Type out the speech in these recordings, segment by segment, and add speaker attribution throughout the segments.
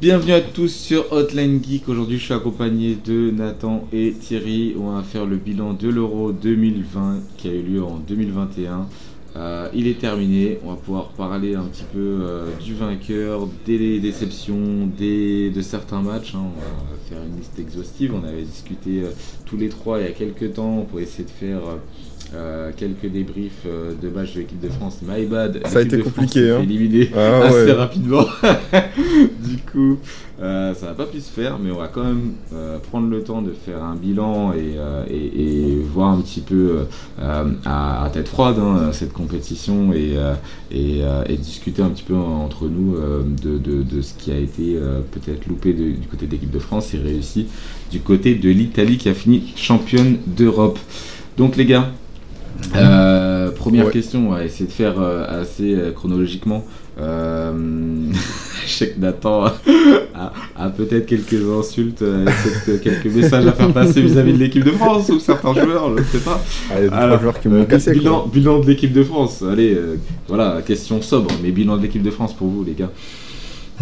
Speaker 1: Bienvenue à tous sur Hotline Geek. Aujourd'hui, je suis accompagné de Nathan et Thierry. On va faire le bilan de l'Euro 2020 qui a eu lieu en 2021. Euh, il est terminé. On va pouvoir parler un petit peu euh, du vainqueur, des déceptions, des, de certains matchs. Hein. On va faire une liste exhaustive. On avait discuté euh, tous les trois il y a quelques temps pour essayer de faire euh, quelques débriefs euh, de matchs de l'équipe de France. My bad.
Speaker 2: Ça a été compliqué. Hein.
Speaker 1: éliminé
Speaker 2: Ah
Speaker 1: assez
Speaker 2: ouais.
Speaker 1: rapidement. du coup, euh, ça n'a pas pu se faire, mais on va quand même euh, prendre le temps de faire un bilan et, et- et voir un petit peu à, à tête froide hein, cette compétition et, discuter un petit peu entre nous de, de- de ce qui a été peut-être loupé de- du côté de l'équipe de France et réussi du côté de l'Italie qui a fini championne d'Europe. Donc les gars, euh, première
Speaker 2: Ouais.
Speaker 1: question, on va essayer de faire euh, assez euh, chronologiquement. Euh, je sais que Nathan a, peut-être quelques insultes, euh, quelques messages à faire passer vis-à-vis de l'équipe de France ou certains joueurs, je ne sais pas.
Speaker 2: Ah, il y a deux,
Speaker 1: Alors,
Speaker 2: trois joueurs qui m'ont
Speaker 1: Euh,
Speaker 2: cassé.
Speaker 1: bilan,
Speaker 2: quoi.
Speaker 1: bilan de l'équipe de France, allez, euh, voilà, question sobre, mais bilan de l'équipe de France pour vous les gars.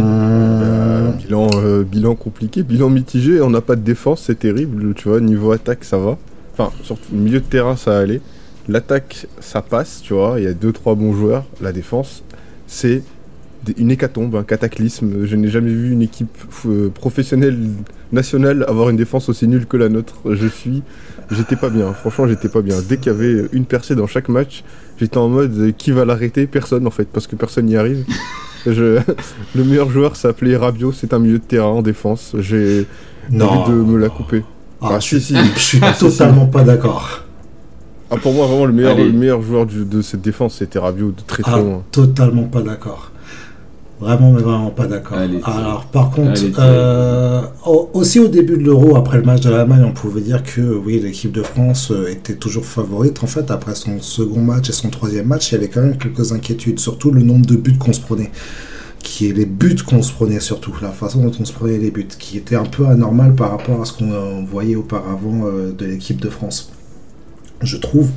Speaker 2: Euh, bilan, euh, bilan compliqué, bilan mitigé. On n'a pas de défense, c'est terrible. Tu vois, niveau attaque, ça va. Enfin, surtout milieu de terrain, ça allait. L'attaque, ça passe, tu vois. Il y a deux, trois bons joueurs. La défense, c'est une hécatombe, un cataclysme. Je n'ai jamais vu une équipe euh, professionnelle nationale avoir une défense aussi nulle que la nôtre. Je suis, j'étais pas bien. Franchement, j'étais pas bien. Dès qu'il y avait une percée dans chaque match, j'étais en mode euh, qui va l'arrêter? Personne en fait, parce que personne n'y arrive. Je... Le meilleur joueur s'appelait Rabiot, c'est un milieu de terrain en défense. J'ai envie de me la couper.
Speaker 3: Ah,
Speaker 2: Ah,
Speaker 3: je,
Speaker 2: si, si.
Speaker 3: je suis
Speaker 2: Ah,
Speaker 3: totalement pas d'accord.
Speaker 2: Ah, pour moi, vraiment, le meilleur,
Speaker 1: Allez.
Speaker 2: le meilleur joueur du- de cette défense, c'était Rabiot, de très très
Speaker 3: Ah,
Speaker 2: loin.
Speaker 3: totalement pas d'accord. Vraiment, mais vraiment pas d'accord. Alors, par contre,
Speaker 1: Allez,
Speaker 3: euh, au- aussi au début de l'Euro, après le match de l'Allemagne, on pouvait dire que oui, l'équipe de France euh, était toujours favorite. En fait, après son second match et son troisième match, il y avait quand même quelques inquiétudes, surtout le nombre de buts qu'on se prenait. Qui est les buts qu'on se prenait surtout, la façon dont on se prenait les buts, qui était un peu anormal par rapport à ce qu'on euh, voyait auparavant de l'équipe de France. Je trouve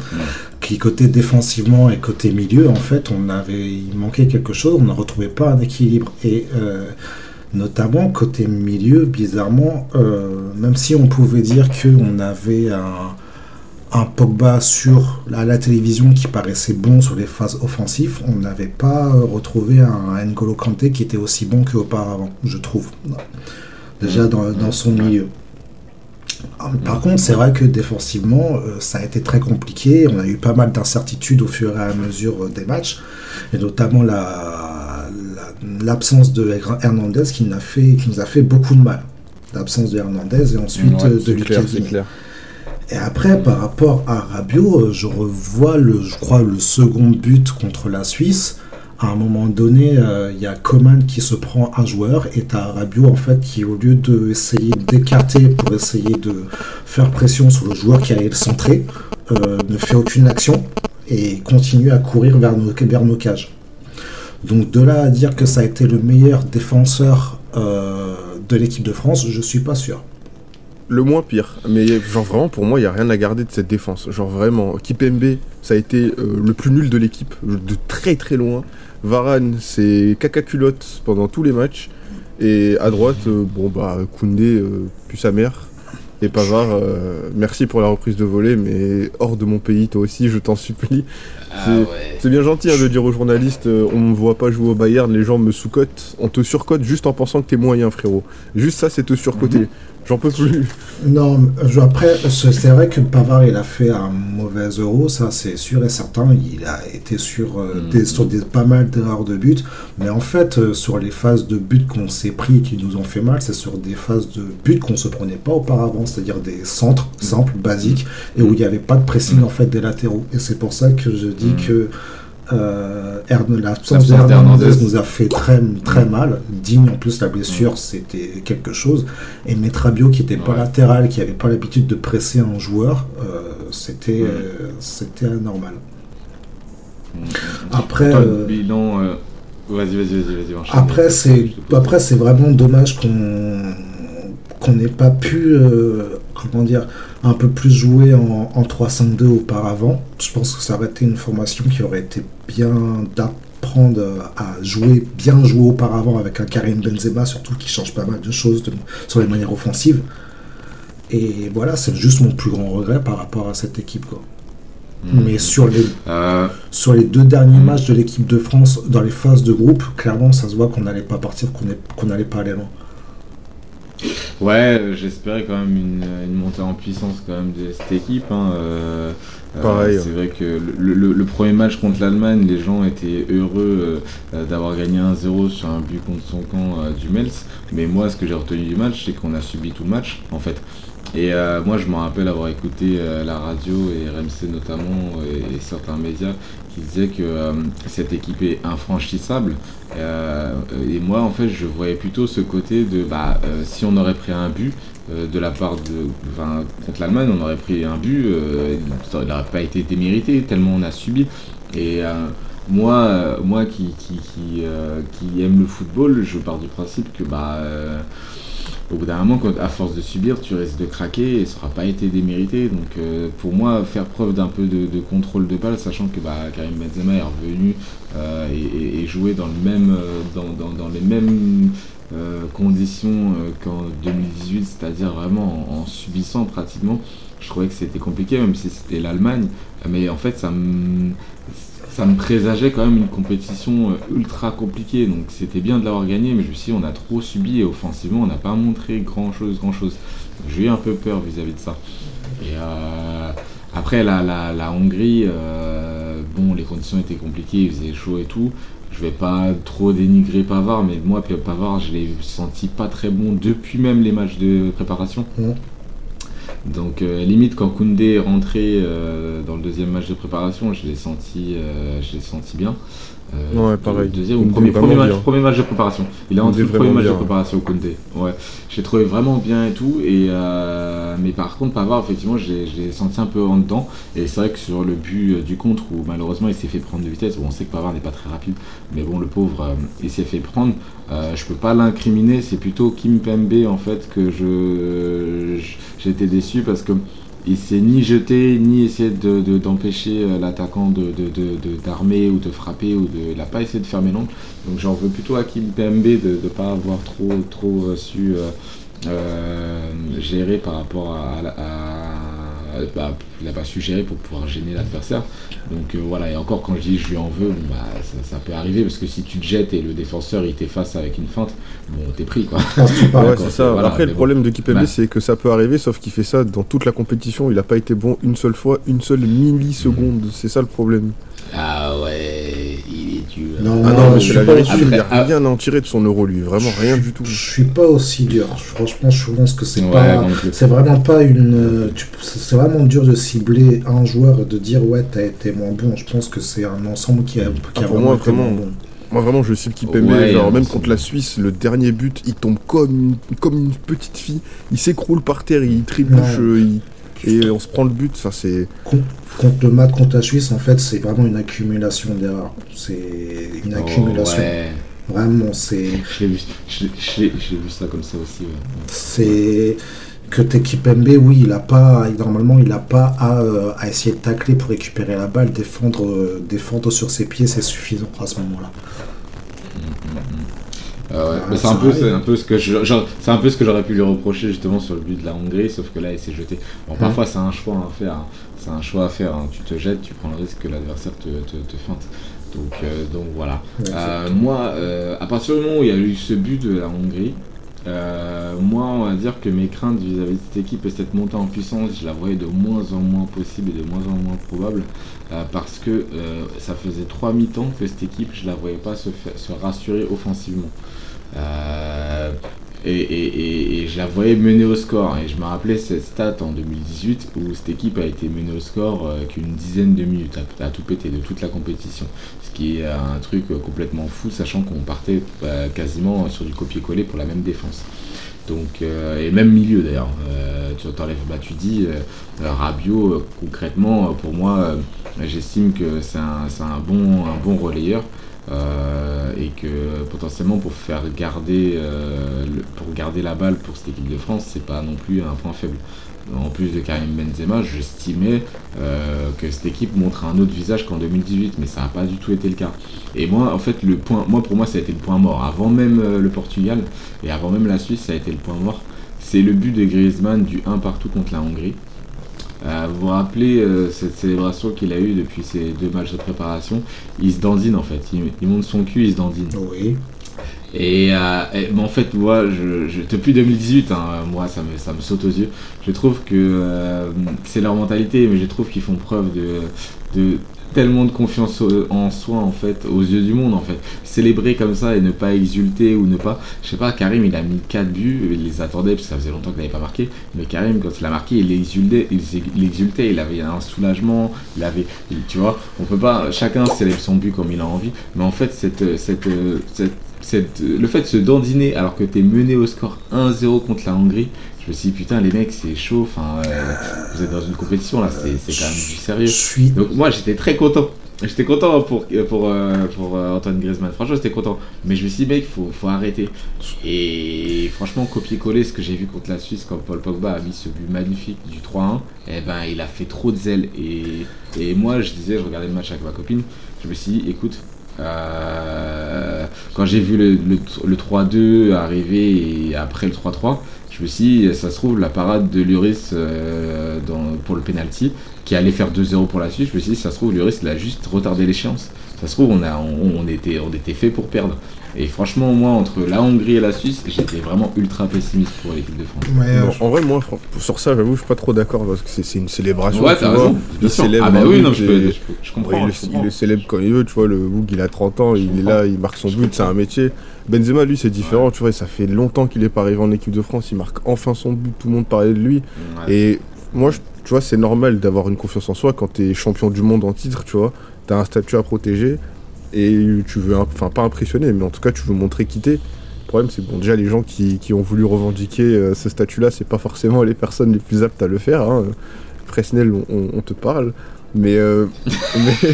Speaker 3: qui côté défensivement et côté milieu, en fait, on avait, il manquait quelque chose, on ne retrouvait pas un équilibre. Et euh, notamment côté milieu, bizarrement, euh, même si on pouvait dire qu'on avait un, un Pogba sur à la télévision qui paraissait bon sur les phases offensives, on n'avait pas euh, retrouvé un N'Golo Kanté qui était aussi bon qu'auparavant, je trouve. Déjà dans, dans son milieu. Ah, Par contre, c'est vrai que défensivement, euh, ça a été très compliqué. On a eu pas mal d'incertitudes au fur et à mesure euh, des matchs, et notamment la- la- l'absence de Hernandez qui, nous a fait, qui nous a fait beaucoup de mal. L'absence de Hernandez et ensuite
Speaker 1: Ouais,
Speaker 3: euh, de Lucas et après, par rapport à Rabiot, je revois, le, je crois, le second but contre la Suisse. À un moment donné, euh, il y a Coman qui se prend un joueur et t'as Rabiot, en fait, qui, au lieu d'essayer d'écarter pour essayer de faire pression sur le joueur qui allait le centrer, euh, ne fait aucune action et continue à courir vers nos, vers nos cages. Donc de là à dire que ça a été le meilleur défenseur euh, de l'équipe de France, je suis pas sûr.
Speaker 2: Le moins pire. Mais genre vraiment, pour moi, il n'y a rien à garder de cette défense. Genre vraiment, Kipembe, ça a été le plus nul de l'équipe, de très très loin. Varane, c'est caca culotte pendant tous les matchs. Et à droite, euh, bon bah, Koundé, euh, sa mère. Et Pavard, euh, merci pour la reprise de volée, mais hors de mon pays, toi aussi, je t'en supplie. C'est- C'est bien gentil hein, de dire aux journalistes, euh, on me voit pas jouer au Bayern, les gens me sous-cotent. On te surcote juste en pensant que t'es moyen, frérot. Juste ça, c'est te surcoter. J'en peux plus.
Speaker 3: Non, je- après, c'est vrai que Pavard, il a fait un mauvais euro, ça c'est sûr et certain. Il a été sur, euh,
Speaker 1: Mm.
Speaker 3: des, sur des, pas mal d'erreurs de but. Mais en fait, euh, sur les phases de but qu'on s'est pris et qui nous ont fait mal, c'est sur des phases de but qu'on se prenait pas auparavant, c'est-à-dire des centres simples, basiques, et où il n'y avait pas de pressing en fait des latéraux. Et c'est pour ça que je dis
Speaker 1: Mm.
Speaker 3: que euh, l'absence d'Hernandez nous a fait très, très mal. Digne en plus, la blessure, c'était quelque chose. Et Metrabio, qui n'était pas
Speaker 1: Ouais.
Speaker 3: latéral, qui n'avait pas l'habitude de presser un joueur, euh, c'était euh, c'était anormal. Après,
Speaker 1: Toi, le
Speaker 3: euh,
Speaker 1: bilan. Vas-y, vas-y, vas-y.
Speaker 3: Après, c'est après c'est vraiment dommage qu'on qu'on n'ait pas pu comment dire un peu plus jouer en, en 3-5-2 auparavant. Je pense que ça aurait été une formation qui aurait été bien d'apprendre à jouer bien jouer auparavant avec un Karim Benzema surtout qui change pas mal de choses de- sur les manières offensives. Et voilà, c'est juste mon plus grand regret par rapport à cette équipe quoi.
Speaker 1: Mhm.
Speaker 3: Mais sur les
Speaker 1: Euh,
Speaker 3: sur les deux derniers matchs de l'équipe de France dans les phases de groupe, clairement, ça se voit qu'on n'allait pas partir, qu'on n'allait pas aller loin.
Speaker 1: Ouais, euh, j'espérais quand même une, une montée en puissance quand même de cette équipe. hein, euh, euh,
Speaker 2: Pareil,
Speaker 1: c'est vrai que le, le- le premier match contre l'Allemagne, les gens étaient heureux euh, euh, d'avoir gagné 1-0 sur un but contre son camp euh, du Mels. Mais moi, ce que j'ai retenu du match, c'est qu'on a subi tout le match, en fait. Et euh, moi, je me rappelle avoir écouté euh, la radio et RMC notamment et, et certains médias qui disaient que euh, cette équipe est infranchissable. Euh, et moi, en fait, je voyais plutôt ce côté de bah, euh, si on aurait pris un but de la part de. Enfin, contre l'Allemagne, on aurait pris un but, il n'aurait pas été démérité tellement on a subi. Et moi, moi qui, qui, qui, qui aime le football, je pars du principe que bah. Au bout d'un moment, à force de subir, tu risques de craquer et ça n'aura pas été démérité. Donc euh, pour moi, faire preuve d'un peu de, contrôle de balle, sachant que bah, Karim Benzema est revenu euh, et, et- joué dans, le même, euh, dans, dans- les mêmes conditions qu'en 2018, c'est-à-dire vraiment en, en subissant pratiquement, je trouvais que c'était compliqué, même si c'était l'Allemagne. Mais en fait, ça me, ça me présageait quand même une compétition euh, ultra compliquée. Donc c'était bien de l'avoir gagné, mais je me suis dit, on a trop subi et offensivement, on n'a pas montré grand-chose, grand-chose. J'ai eu un peu peur vis-à-vis de ça. Et euh, après, la, la, la Hongrie, euh, bon, les conditions étaient compliquées, il faisait chaud et tout. Je vais pas trop dénigrer Pavard, mais moi, Pavard, je l'ai senti pas très bon depuis même les matchs de préparation.
Speaker 3: Mhm.
Speaker 1: Donc, euh, limite, quand Koundé est rentré euh, dans le deuxième match de préparation, je l'ai senti, euh, je l'ai senti bien. Euh,
Speaker 2: Ouais, pareil.
Speaker 1: Deuxième ou premier, premier match, premier match de préparation. Il a rentré le premier match de préparation, Koundé. Ouais. Je l'ai trouvé vraiment bien et tout. Et, euh, mais par contre, Pavard, effectivement, l'ai senti un peu en dedans. Et c'est vrai que sur le but euh, du contre, où malheureusement il s'est fait prendre de vitesse, bon, on sait que Pavard n'est pas très rapide, mais bon, le pauvre, euh, il s'est fait prendre. Je peux pas l'incriminer, c'est plutôt Kim Pembe en fait que je- j'étais déçu parce que il s'est ni jeté ni essayé de- de- d'empêcher euh, l'attaquant de, de, de- de- d'armer ou de frapper ou de il a pas essayé de faire mélange donc j'en veux plutôt à Kim Pembe de ne pas avoir trop trop euh, su euh, euh, gérer par rapport à- à- bah, il n'a pas su gérer pour pouvoir gêner l'adversaire donc euh, voilà et encore quand je dis je lui en veux bon, bah, ça, ça peut arriver parce que si tu te jettes et le défenseur il t'efface avec une feinte bon t'es pris quoi
Speaker 3: tu
Speaker 2: Ah ouais, c'est ça.
Speaker 1: voilà,
Speaker 2: Après, le
Speaker 1: bon.
Speaker 2: problème de Kipembe,
Speaker 1: Bah.
Speaker 2: c'est que ça peut arriver, sauf qu'il fait ça dans toute la compétition. Il a pas été bon une seule fois, une seule milliseconde. C'est ça le problème.
Speaker 1: ah ouais
Speaker 3: Non,
Speaker 2: Ah
Speaker 3: non,
Speaker 2: mais
Speaker 3: je suis pas aussi-
Speaker 2: Il n'y a rien à en tirer de son euro, lui. Vraiment rien du tout.
Speaker 3: Je suis pas aussi dur. Franchement, je pense que c'est
Speaker 1: Ouais,
Speaker 3: pas. C'est vraiment pas une. C'est vraiment dur de cibler un joueur et de dire ouais, t'as été moins bon. Je pense que c'est un ensemble qui a, qui a
Speaker 2: Ah, moi,
Speaker 3: été
Speaker 2: vraiment,
Speaker 3: moins bon.
Speaker 2: Moi, vraiment, je cible Kipembe.
Speaker 1: Ouais,
Speaker 2: genre,
Speaker 1: non,
Speaker 2: même contre la Suisse, le dernier but, il tombe comme, comme une petite fille. Il s'écroule par terre, il trébuche, il- et on se prend le but. Enfin, c'est.
Speaker 3: Con- Contre le match contre la Suisse, en fait, c'est vraiment une accumulation d'erreurs. C'est une
Speaker 1: oh,
Speaker 3: accumulation.
Speaker 1: ouais.
Speaker 3: Vraiment, c'est.
Speaker 1: Je l'ai vu, vu ça comme ça aussi. ouais.
Speaker 3: C'est que Tekipembe, oui, il a pas, normalement, il n'a pas à, euh, à essayer de tacler pour récupérer la balle, défendre, euh, défendre sur ses pieds, c'est suffisant à ce moment-là.
Speaker 1: Ah
Speaker 3: Ah,
Speaker 1: c'est un peu, un peu ce que c'est un peu ce que j'aurais pu lui reprocher justement sur le but de la Hongrie, sauf que là il s'est jeté. Bon, parfois c'est un choix à faire, hein. c'est un choix à faire. hein. Tu te jettes, tu prends le risque que l'adversaire te, te, te feinte. Donc, euh, donc voilà.
Speaker 3: Ouais,
Speaker 1: Euh, moi, euh, à partir du moment où il y a eu ce but de la Hongrie, moi, on va dire que mes craintes vis-à-vis de cette équipe et cette montée en puissance, je la voyais de moins en moins possible et de moins en moins probable, euh, parce que euh, ça faisait trois mi-temps que cette équipe, je la voyais pas se, se rassurer offensivement. Euh, et, et- et- je la voyais mener au score. Et je me rappelais cette stat en 2018 où cette équipe a été menée au score euh, qu'une dizaine de minutes, à, tout péter de toute la compétition. Ce qui est un truc euh, complètement fou, sachant qu'on partait quasiment sur du copier-coller pour la même défense. Donc, et même milieu d'ailleurs. Tu t'enlèves, bah, tu dis, euh, euh, concrètement, pour moi, J'estime que c'est un, un bon, un bon relayeur. Euh, et que potentiellement pour faire garder euh, pour garder la balle pour cette équipe de France c'est pas non plus un point faible. En plus de Karim Benzema j'estimais euh, que cette équipe montrait un autre visage qu'en 2018 mais ça n'a pas du tout été le cas. Et moi en fait le point moi pour moi ça a été le point mort. Avant même euh, le Portugal et avant même la Suisse ça a été le point mort. C'est le but de Griezmann du 1 partout contre la Hongrie euh, vous vous rappelez euh, cette célébration qu'il a eue depuis ces deux matchs de préparation? Il se dandine en fait, il, il monte son cul, il se dandine.
Speaker 3: Oui.
Speaker 1: Et, euh, et- mais en fait, moi, je, je- depuis 2018, hein, moi, ça me, ça me saute aux yeux. Je trouve que c'est leur mentalité, mais je trouve qu'ils font preuve de, de tellement de confiance au- en soi, en fait, aux yeux du monde, en fait. Célébrer comme ça et ne pas exulter ou ne pas. Je sais pas, Karim, il a mis 4 buts, il les attendait, parce que ça faisait longtemps qu'il n'avait pas marqué. Mais Karim, quand il a marqué, il exultait, il, exultait, il avait un soulagement, il avait, tu vois, on peut pas, chacun célèbre son but comme il a envie, mais en fait, cette, cette, cette, le fait de se dandiner alors que t'es mené au score 1-0 contre la Hongrie, je me suis dit, putain, les mecs, c'est chaud, enfin, euh, vous êtes dans une compétition là, c'est c'est quand même du sérieux.
Speaker 3: suis
Speaker 1: Donc, moi, j'étais très content. J'étais content pour, pour, euh, pour euh, Antoine Griezmann. Franchement, j'étais content. Mais je me suis dit, mec, faut, faut arrêter. Et franchement, copier-coller ce que j'ai vu contre la Suisse quand Paul Pogba a mis ce but magnifique du 3-1, eh ben, il a fait trop de zèle. Et, et moi, je disais, je regardais le match avec ma copine, je me suis dit, écoute, euh, quand j'ai vu le, le, le 3-2 arriver et après le 3-3, je me suis dit, ça se trouve, la parade de Lloris euh, dans- pour le penalty, qui allait faire 2-0 pour la Suisse, je me suis dit, ça se trouve, Lloris, il a juste retardé l'échéance. Ça se trouve, on, a, on, on était, on était fait pour perdre. Et franchement, moi, entre la Hongrie et la Suisse, j'étais vraiment ultra pessimiste pour l'équipe de France.
Speaker 3: Ouais,
Speaker 2: Non,
Speaker 3: je-
Speaker 2: en vrai, moi, sur ça, j'avoue, je suis pas trop d'accord parce que c'est- une célébration.
Speaker 1: Ouais, t'as raison.
Speaker 2: Il célèbre
Speaker 1: Ah bah
Speaker 2: un
Speaker 1: oui, non, je, peux,
Speaker 2: et-
Speaker 1: je, peux- je
Speaker 2: Ouais,
Speaker 1: comprends.
Speaker 2: il, le, il célèbre quand il veut, tu vois, le Boug il a 30 ans,
Speaker 1: Je
Speaker 2: il est là, il marque son
Speaker 1: Je
Speaker 2: but, c'est un métier. Benzema, lui, c'est différent, tu vois, ça fait longtemps qu'il est pas arrivé en équipe de France, il marque enfin son but, tout le monde parlait de lui.
Speaker 1: Ouais.
Speaker 2: Et moi, je- tu vois, c'est normal d'avoir une confiance en soi quand t'es champion du monde en titre, tu vois, t'as un statut à protéger et tu veux, enfin, pas impressionner, mais en tout cas, tu veux montrer qui t'es. Le problème, c'est que bon, déjà, les gens qui, qui ont voulu revendiquer euh, ce statut-là, c'est pas forcément les personnes les plus aptes à le faire. Hein. On, on- on te parle. Mais, euh, mais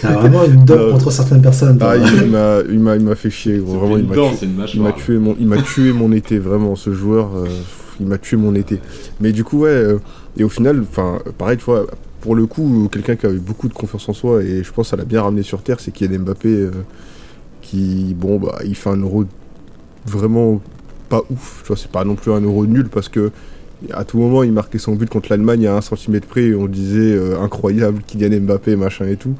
Speaker 3: T'as vraiment une dent
Speaker 2: Euh,
Speaker 3: contre certaines personnes.
Speaker 2: ah, il m'a- il m'a il m'a fait chier, gros.
Speaker 1: C'est
Speaker 2: vraiment, il
Speaker 1: une
Speaker 2: m'a
Speaker 1: dent,
Speaker 2: tué.
Speaker 1: c'est une
Speaker 2: Il m'a tué mon, il m'a tué mon été vraiment ce joueur. euh, il m'a tué mon été. Mais du coup ouais. euh, et au final, enfin pareil tu vois, pour le coup quelqu'un qui avait beaucoup de confiance en soi et je pense que ça l'a bien ramené sur terre, c'est Kylian Mbappé euh, qui bon bah il fait un euro vraiment pas ouf. Tu vois c'est pas non plus un euro nul parce que à tout moment il marquait son but contre l'Allemagne à un centimètre près et on disait euh, incroyable Kylian Mbappé machin et tout.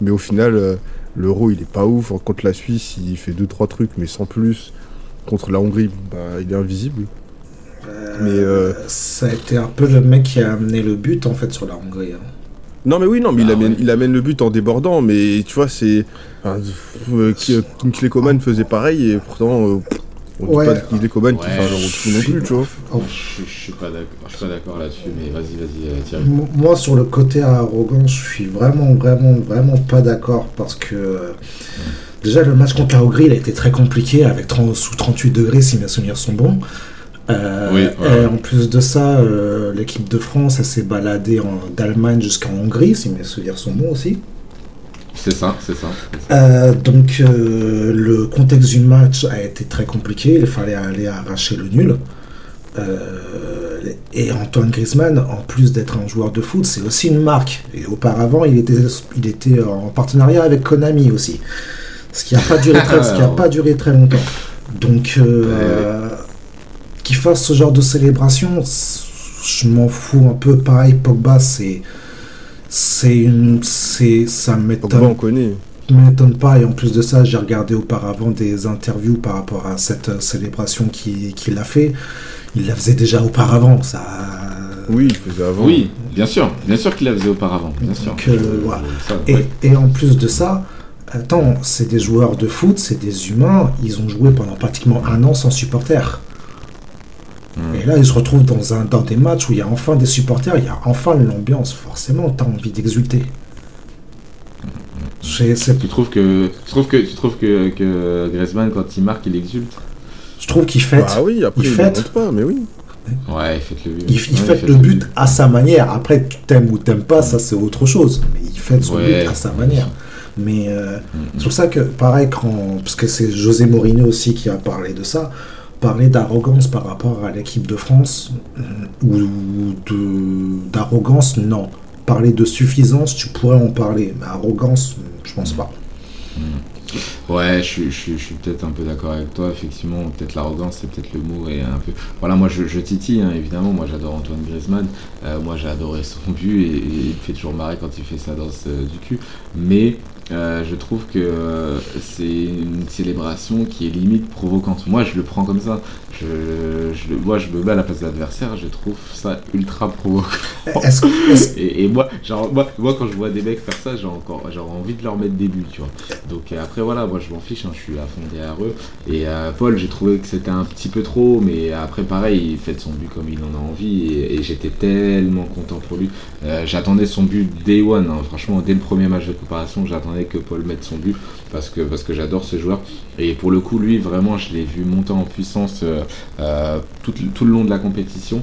Speaker 2: Mais au final euh, l'euro il est pas ouf. Contre la Suisse il fait 2-3 trucs mais sans plus. Contre la Hongrie, bah, il est invisible. Mais euh,
Speaker 3: Ça a été un peu le mec qui a amené le but en fait sur la Hongrie. hein.
Speaker 2: non mais oui, non mais il,
Speaker 1: Ah
Speaker 2: amène,
Speaker 1: ouais.
Speaker 2: il amène le but en débordant, mais tu vois c'est, enfin, euh, euh, Coman faisait pareil et pourtant euh, on dit
Speaker 3: Ouais.
Speaker 2: pas qui fait un non
Speaker 3: suis-
Speaker 2: plus, tu vois.
Speaker 3: Oh.
Speaker 1: Je, je suis pas d'accord, pas là-dessus, mais vas-y, vas-y, euh, Thierry.
Speaker 3: Moi, sur le côté arrogant, je suis vraiment, vraiment, vraiment pas d'accord parce que euh, déjà le match contre la Hongrie, il a été très compliqué avec 30 sous 38 degrés si mes souvenirs sont bons. Euh,
Speaker 1: Oui, ouais.
Speaker 3: Et en plus de ça, euh, l'équipe de France, elle s'est baladée en- d'Allemagne jusqu'en Hongrie, si mes souvenirs sont bons aussi.
Speaker 1: C'est ça, c'est ça.
Speaker 3: Euh, donc euh, le contexte du match a été très compliqué, il fallait aller arracher le nul. Euh, et Antoine Griezmann, en plus d'être un joueur de foot, c'est aussi une marque. Et auparavant, il était, il était en partenariat avec Konami aussi. Ce qui n'a pas, duré très- ce qui a pas duré très longtemps. Donc, qu'il fasse ce genre de célébration, je m'en fous un peu. Pareil, Pogba, c'est. C'est une. C'est. Ça
Speaker 2: on
Speaker 3: m'étonne
Speaker 2: connaît.
Speaker 3: m'étonne pas. Et en plus de ça, j'ai regardé auparavant des interviews par rapport à cette euh, célébration qu'il qu'il a fait. Il la faisait déjà auparavant. Ça.
Speaker 2: Oui, il faisait avant.
Speaker 1: Oui, bien sûr, bien sûr qu'il la faisait auparavant, bien sûr.
Speaker 3: Donc, euh.
Speaker 1: Ça,
Speaker 3: Et,
Speaker 1: ouais.
Speaker 3: et en plus de ça, attends, c'est des joueurs de foot, c'est des humains. Ils ont joué pendant pratiquement un an sans supporters.
Speaker 1: Hmm.
Speaker 3: Et là, ils se retrouvent dans, un, dans des matchs où il y a enfin des supporters, il y a enfin l'ambiance. Forcément, tu as envie d'exulter. C'est- c'est-
Speaker 1: Tu trouves que, tu trouves que, tu trouves que, que Griezmann quand il marque, il exulte?
Speaker 3: Je trouve qu'il fête.
Speaker 2: Bah oui, après
Speaker 3: Il
Speaker 2: il ne
Speaker 3: fête.
Speaker 2: pas, mais oui.
Speaker 1: Ouais, faites le but.
Speaker 3: Il, il
Speaker 1: Ouais,
Speaker 3: fête le but à sa manière. Après, tu t'aimes ou t'aimes pas, ça c'est autre chose. Mais il fait son
Speaker 1: Ouais.
Speaker 3: but à sa manière. Mais euh,
Speaker 1: Mm,
Speaker 3: c'est pour ça que, pareil, quand, parce que c'est José Mourinho aussi qui a parlé de ça, parler d'arrogance par rapport à l'équipe de France, euh, ou d'arrogance, non. Parler de suffisance, tu pourrais en parler, mais arrogance, je pense pas.
Speaker 1: Ouais, je, suis- je, suis- je suis peut-être un peu d'accord avec toi, effectivement, peut-être l'arrogance, c'est peut-être le mot, et un peu... Voilà, moi je, je titille, hein, évidemment, moi j'adore Antoine Griezmann, euh, moi j'ai adoré son but, et, et il me fait toujours marrer quand il fait sa danse euh, du cul, mais euh, je trouve que c'est une célébration qui est limite provocante. Moi je le prends comme ça, je, moi je me mets à la place de l'adversaire, je trouve ça ultra provocant. Et, et moi, genre, moi, moi, quand je vois des mecs faire ça, j'ai encore j'ai envie de leur mettre des buts, tu vois. Donc après, voilà, moi je m'en fiche, hein, je suis à fond derrière eux. Et euh, Paul, j'ai trouvé que c'était un petit peu trop, mais après, pareil, il fait son but comme il en a envie. Et, et j'étais tellement content pour lui. Euh, j'attendais son but day one, hein, franchement, dès le premier match de préparation, j'attendais que Paul mette son but parce que, parce que j'adore ce joueur. Et pour le coup, lui, vraiment, je l'ai vu monter en puissance euh, euh, tout, tout le long de la compétition.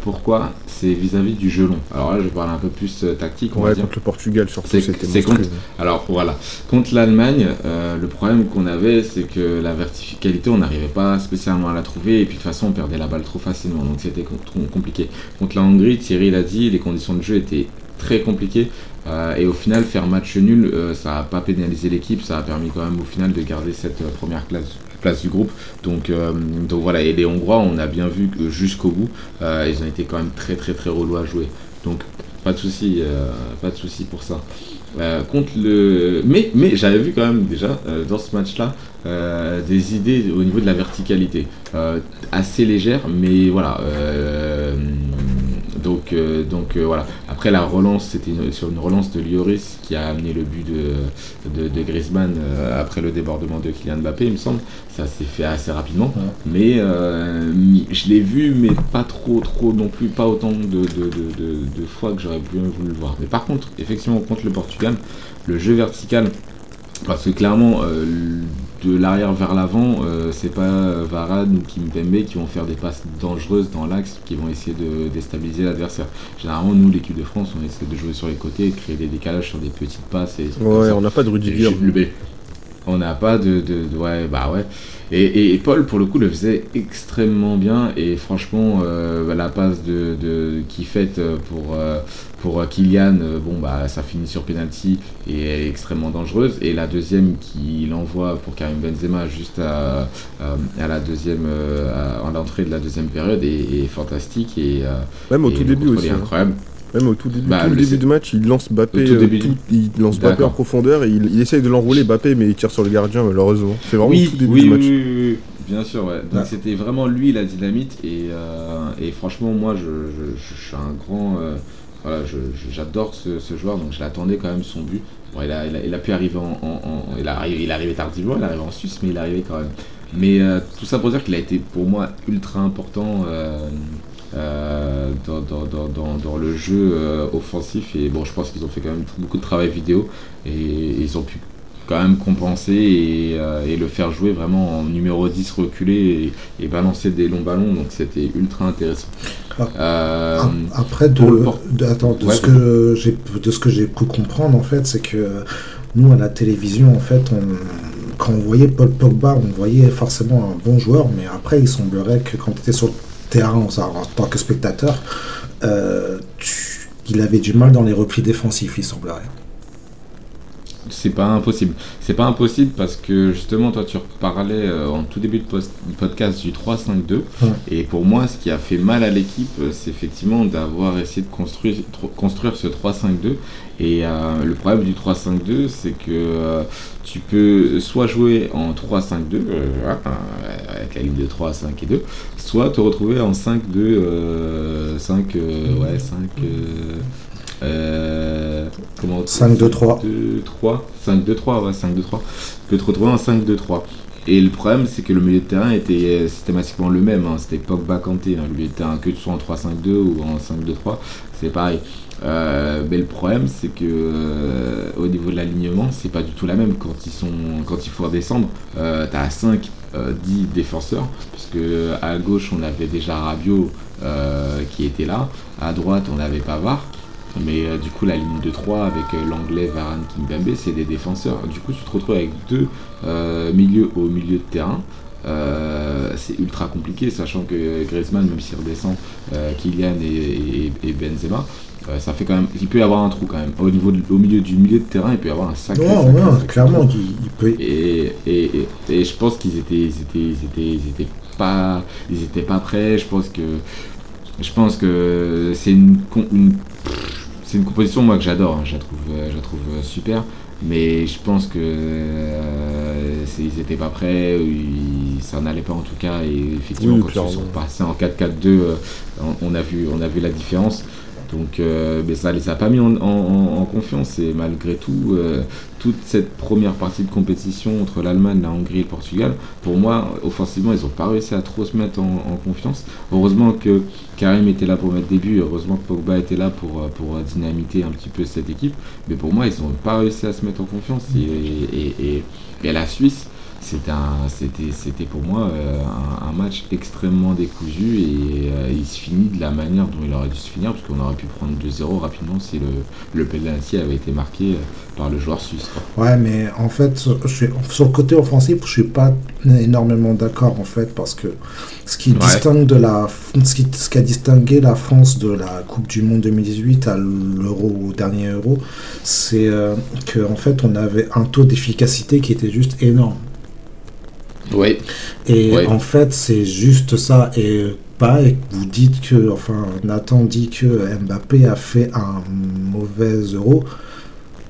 Speaker 1: Pourquoi? C'est vis-à-vis du jeu long. Alors là, je vais parler un peu plus tactique, on va
Speaker 2: Ouais,
Speaker 1: dire.
Speaker 2: contre le Portugal surtout,
Speaker 1: C'est-
Speaker 2: c'était
Speaker 1: c'est
Speaker 2: monstrueux.
Speaker 1: Alors voilà, contre l'Allemagne, euh, le problème qu'on avait, c'est que la verticalité, on n'arrivait pas spécialement à la trouver, et puis de toute façon, on perdait la balle trop facilement, donc c'était compliqué. Contre la Hongrie, Thierry l'a dit, les conditions de jeu étaient très compliquées, euh, et au final, faire match nul, euh, ça n'a pas pénalisé l'équipe, ça a permis quand même au final de garder cette euh, première place du groupe. Donc, donc voilà et les Hongrois on a bien vu que jusqu'au bout ils ont été quand même très très très relous à jouer. Donc pas de souci pas de souci pour ça euh, contre le. Mais, mais j'avais vu quand même déjà euh, dans ce match-là euh, des idées au niveau de la verticalité assez légères, mais voilà. Donc euh, donc euh, voilà. Après la relance, c'était sur une relance de Lloris qui a amené le but de, de, de Griezmann euh, après le débordement de Kylian Mbappé, il me semble. Ça s'est fait assez rapidement.
Speaker 3: Ouais.
Speaker 1: Mais je l'ai vu, mais pas trop, trop non plus, pas autant de, de, fois que j'aurais bien voulu le voir. Mais par contre, effectivement, contre le Portugal, le jeu vertical, parce que clairement, de l'arrière vers l'avant, euh, c'est pas Varane ou Kimpembe qui vont faire des passes dangereuses dans l'axe, qui vont essayer de déstabiliser l'adversaire. Généralement, nous, l'équipe de France, on essaie de jouer sur les côtés et de créer des décalages sur des petites passes et
Speaker 2: Ouais, on n'a pas de Rudiger.
Speaker 1: On n'a pas de, de, de- Ouais, bah ouais. Et, et- et Paul, pour le coup, le faisait extrêmement bien. Et franchement, euh, la passe de, de, qui fait pour, euh, pour euh, Kylian, euh, bon, bah, ça finit sur penalty et elle est extrêmement dangereuse. Et la deuxième qu'il envoie pour Karim Benzema juste à, à, à la deuxième, euh, à, à l'entrée de la deuxième période est, est fantastique. Et, euh,
Speaker 2: Même au
Speaker 1: et
Speaker 2: tout début aussi.
Speaker 1: est
Speaker 2: hein.
Speaker 1: incroyable.
Speaker 2: Même au tout début,
Speaker 1: Bah,
Speaker 2: tout le
Speaker 1: le-
Speaker 2: début de match, il lance Bappé,
Speaker 1: Au tout
Speaker 2: euh,
Speaker 1: début du-
Speaker 2: tout- il lance Bappé en profondeur et il, il essaye de l'enrouler Bappé, mais il tire sur le gardien malheureusement. C'est vraiment
Speaker 1: oui,
Speaker 2: tout début
Speaker 1: oui,
Speaker 2: du match.
Speaker 1: oui, bien sûr, ouais. Donc
Speaker 3: Ouais.
Speaker 1: c'était vraiment lui la dynamite et, euh, et franchement moi je, je- je suis un grand euh, voilà j'adore ce, ce joueur donc je l'attendais quand même son but. Bon il a, il a, a pu arriver en, il, arrive, il est arrivé tardivement, il est arrivé en Suisse mais il est arrivé quand même. Mais euh, tout ça pour dire qu'il a été pour moi ultra important euh, euh, dans, dans, dans, dans, dans le jeu euh, offensif et bon je pense qu'ils ont fait quand même beaucoup de travail vidéo et ils ont pu quand même compenser et, euh, et le faire jouer vraiment en numéro 10 reculé et, et balancer des longs ballons donc c'était ultra intéressant. Euh,
Speaker 3: Après, de, attends, de
Speaker 1: Ouais,
Speaker 3: ce que j'ai de ce que j'ai pu comprendre en fait, c'est que nous à la télévision en fait, on, quand on voyait Paul Pogba, on voyait forcément un bon joueur, mais après il semblerait que quand tu étais sur le terrain en, en tant que spectateur, euh, tu- il avait du mal dans les replis défensifs, il semblerait.
Speaker 1: C'est pas impossible. C'est pas impossible parce que justement, toi, tu parlais euh, en tout début de post- podcast du 3-5-2.
Speaker 3: Ouais.
Speaker 1: Et pour moi, ce qui a fait mal à l'équipe, euh, c'est effectivement d'avoir essayé de construire, ce 3-5-2. Et euh, le problème du 3-5-2, c'est que euh, tu peux soit jouer en 3-5-2, euh, voilà, euh, avec la ligne de 3, 5 et 2, soit te retrouver en 5-2, euh, 5, euh, ouais, 5. euh, euh, comment
Speaker 3: 5-2-3.
Speaker 1: 3 5-2-3 ouais 5-2-3 tu peux te retrouver en 5-2-3 et le problème c'est que le milieu de terrain était euh, systématiquement le même hein. c'était Pogba Kanté hein, le milieu de terrain que tu sois en 3-5-2 ou en 5-2-3 c'est pareil Euh, mais le problème c'est que euh, au niveau de l'alignement c'est pas du tout la même quand ils sont quand il faut redescendre euh, t'as 5 euh, 10 défenseurs parce que à gauche on avait déjà Rabiot qui était là à droite on avait Pavard Mais euh, du coup, la ligne de 3 avec euh, l'anglais, Varane, Kimpembe, c'est des défenseurs. Du coup, tu te retrouves avec deux euh, milieux au milieu de terrain. C'est ultra compliqué, sachant que Griezmann, même s'il redescend, Kylian et, et- et Benzema, ça fait quand même. Il peut y avoir un trou quand même. Au, niveau de- au milieu du milieu de terrain, il peut y avoir un sacré.
Speaker 3: Ouais,
Speaker 1: sacré,
Speaker 3: ouais,
Speaker 1: sacré
Speaker 3: clairement,
Speaker 1: trou.
Speaker 3: il, il peut.
Speaker 1: Et, et, et, je pense qu'ils étaient, ils étaient, ils étaient, ils étaient pas, ils étaient pas prêts. Je pense que, je pense que c'est une, une- c'est une composition moi que j'adore. hein. Je la trouve, euh, je la trouve euh, super. Mais je pense que euh, ils étaient pas prêts. ils- ça n'allait pas en tout cas. Et effectivement,
Speaker 2: Oui,
Speaker 1: quand ils sont passés en 4-4-2, euh, on, on a vu, on a vu la différence. Donc, euh, mais ça les a pas mis en, en- en- confiance et malgré tout, euh, toute cette première partie de compétition entre l'Allemagne, la Hongrie et le Portugal, pour moi, offensivement, ils n'ont pas réussi à trop se mettre en, en confiance. Heureusement que Karim était là pour mettre des buts, heureusement que Pogba était là pour, euh, pour dynamiter un petit peu cette équipe, mais pour moi, ils n'ont pas réussi à se mettre en confiance. Et, et, et- et la Suisse, c'était pour moi euh, un, un match extrêmement décousu et euh, il se finit de la manière dont il aurait dû se finir parce qu'on aurait pu prendre 2-0 rapidement si le, le penalty avait été marqué euh, par le joueur suisse.
Speaker 3: Ouais, mais en fait, je suis, sur le côté offensif, je suis pas énormément d'accord en fait, parce que ce qui
Speaker 1: Ouais.
Speaker 3: distingue de la, ce qui, ce qui a distingué la France de la Coupe du Monde 2018 à l'Euro, au dernier Euro, c'est euh, que en fait, on avait un taux d'efficacité qui était juste énorme.
Speaker 1: Oui,
Speaker 3: Et en fait, c'est juste ça. Et pareil, vous dites que, enfin, Nathan dit que Mbappé a fait un mauvais euro.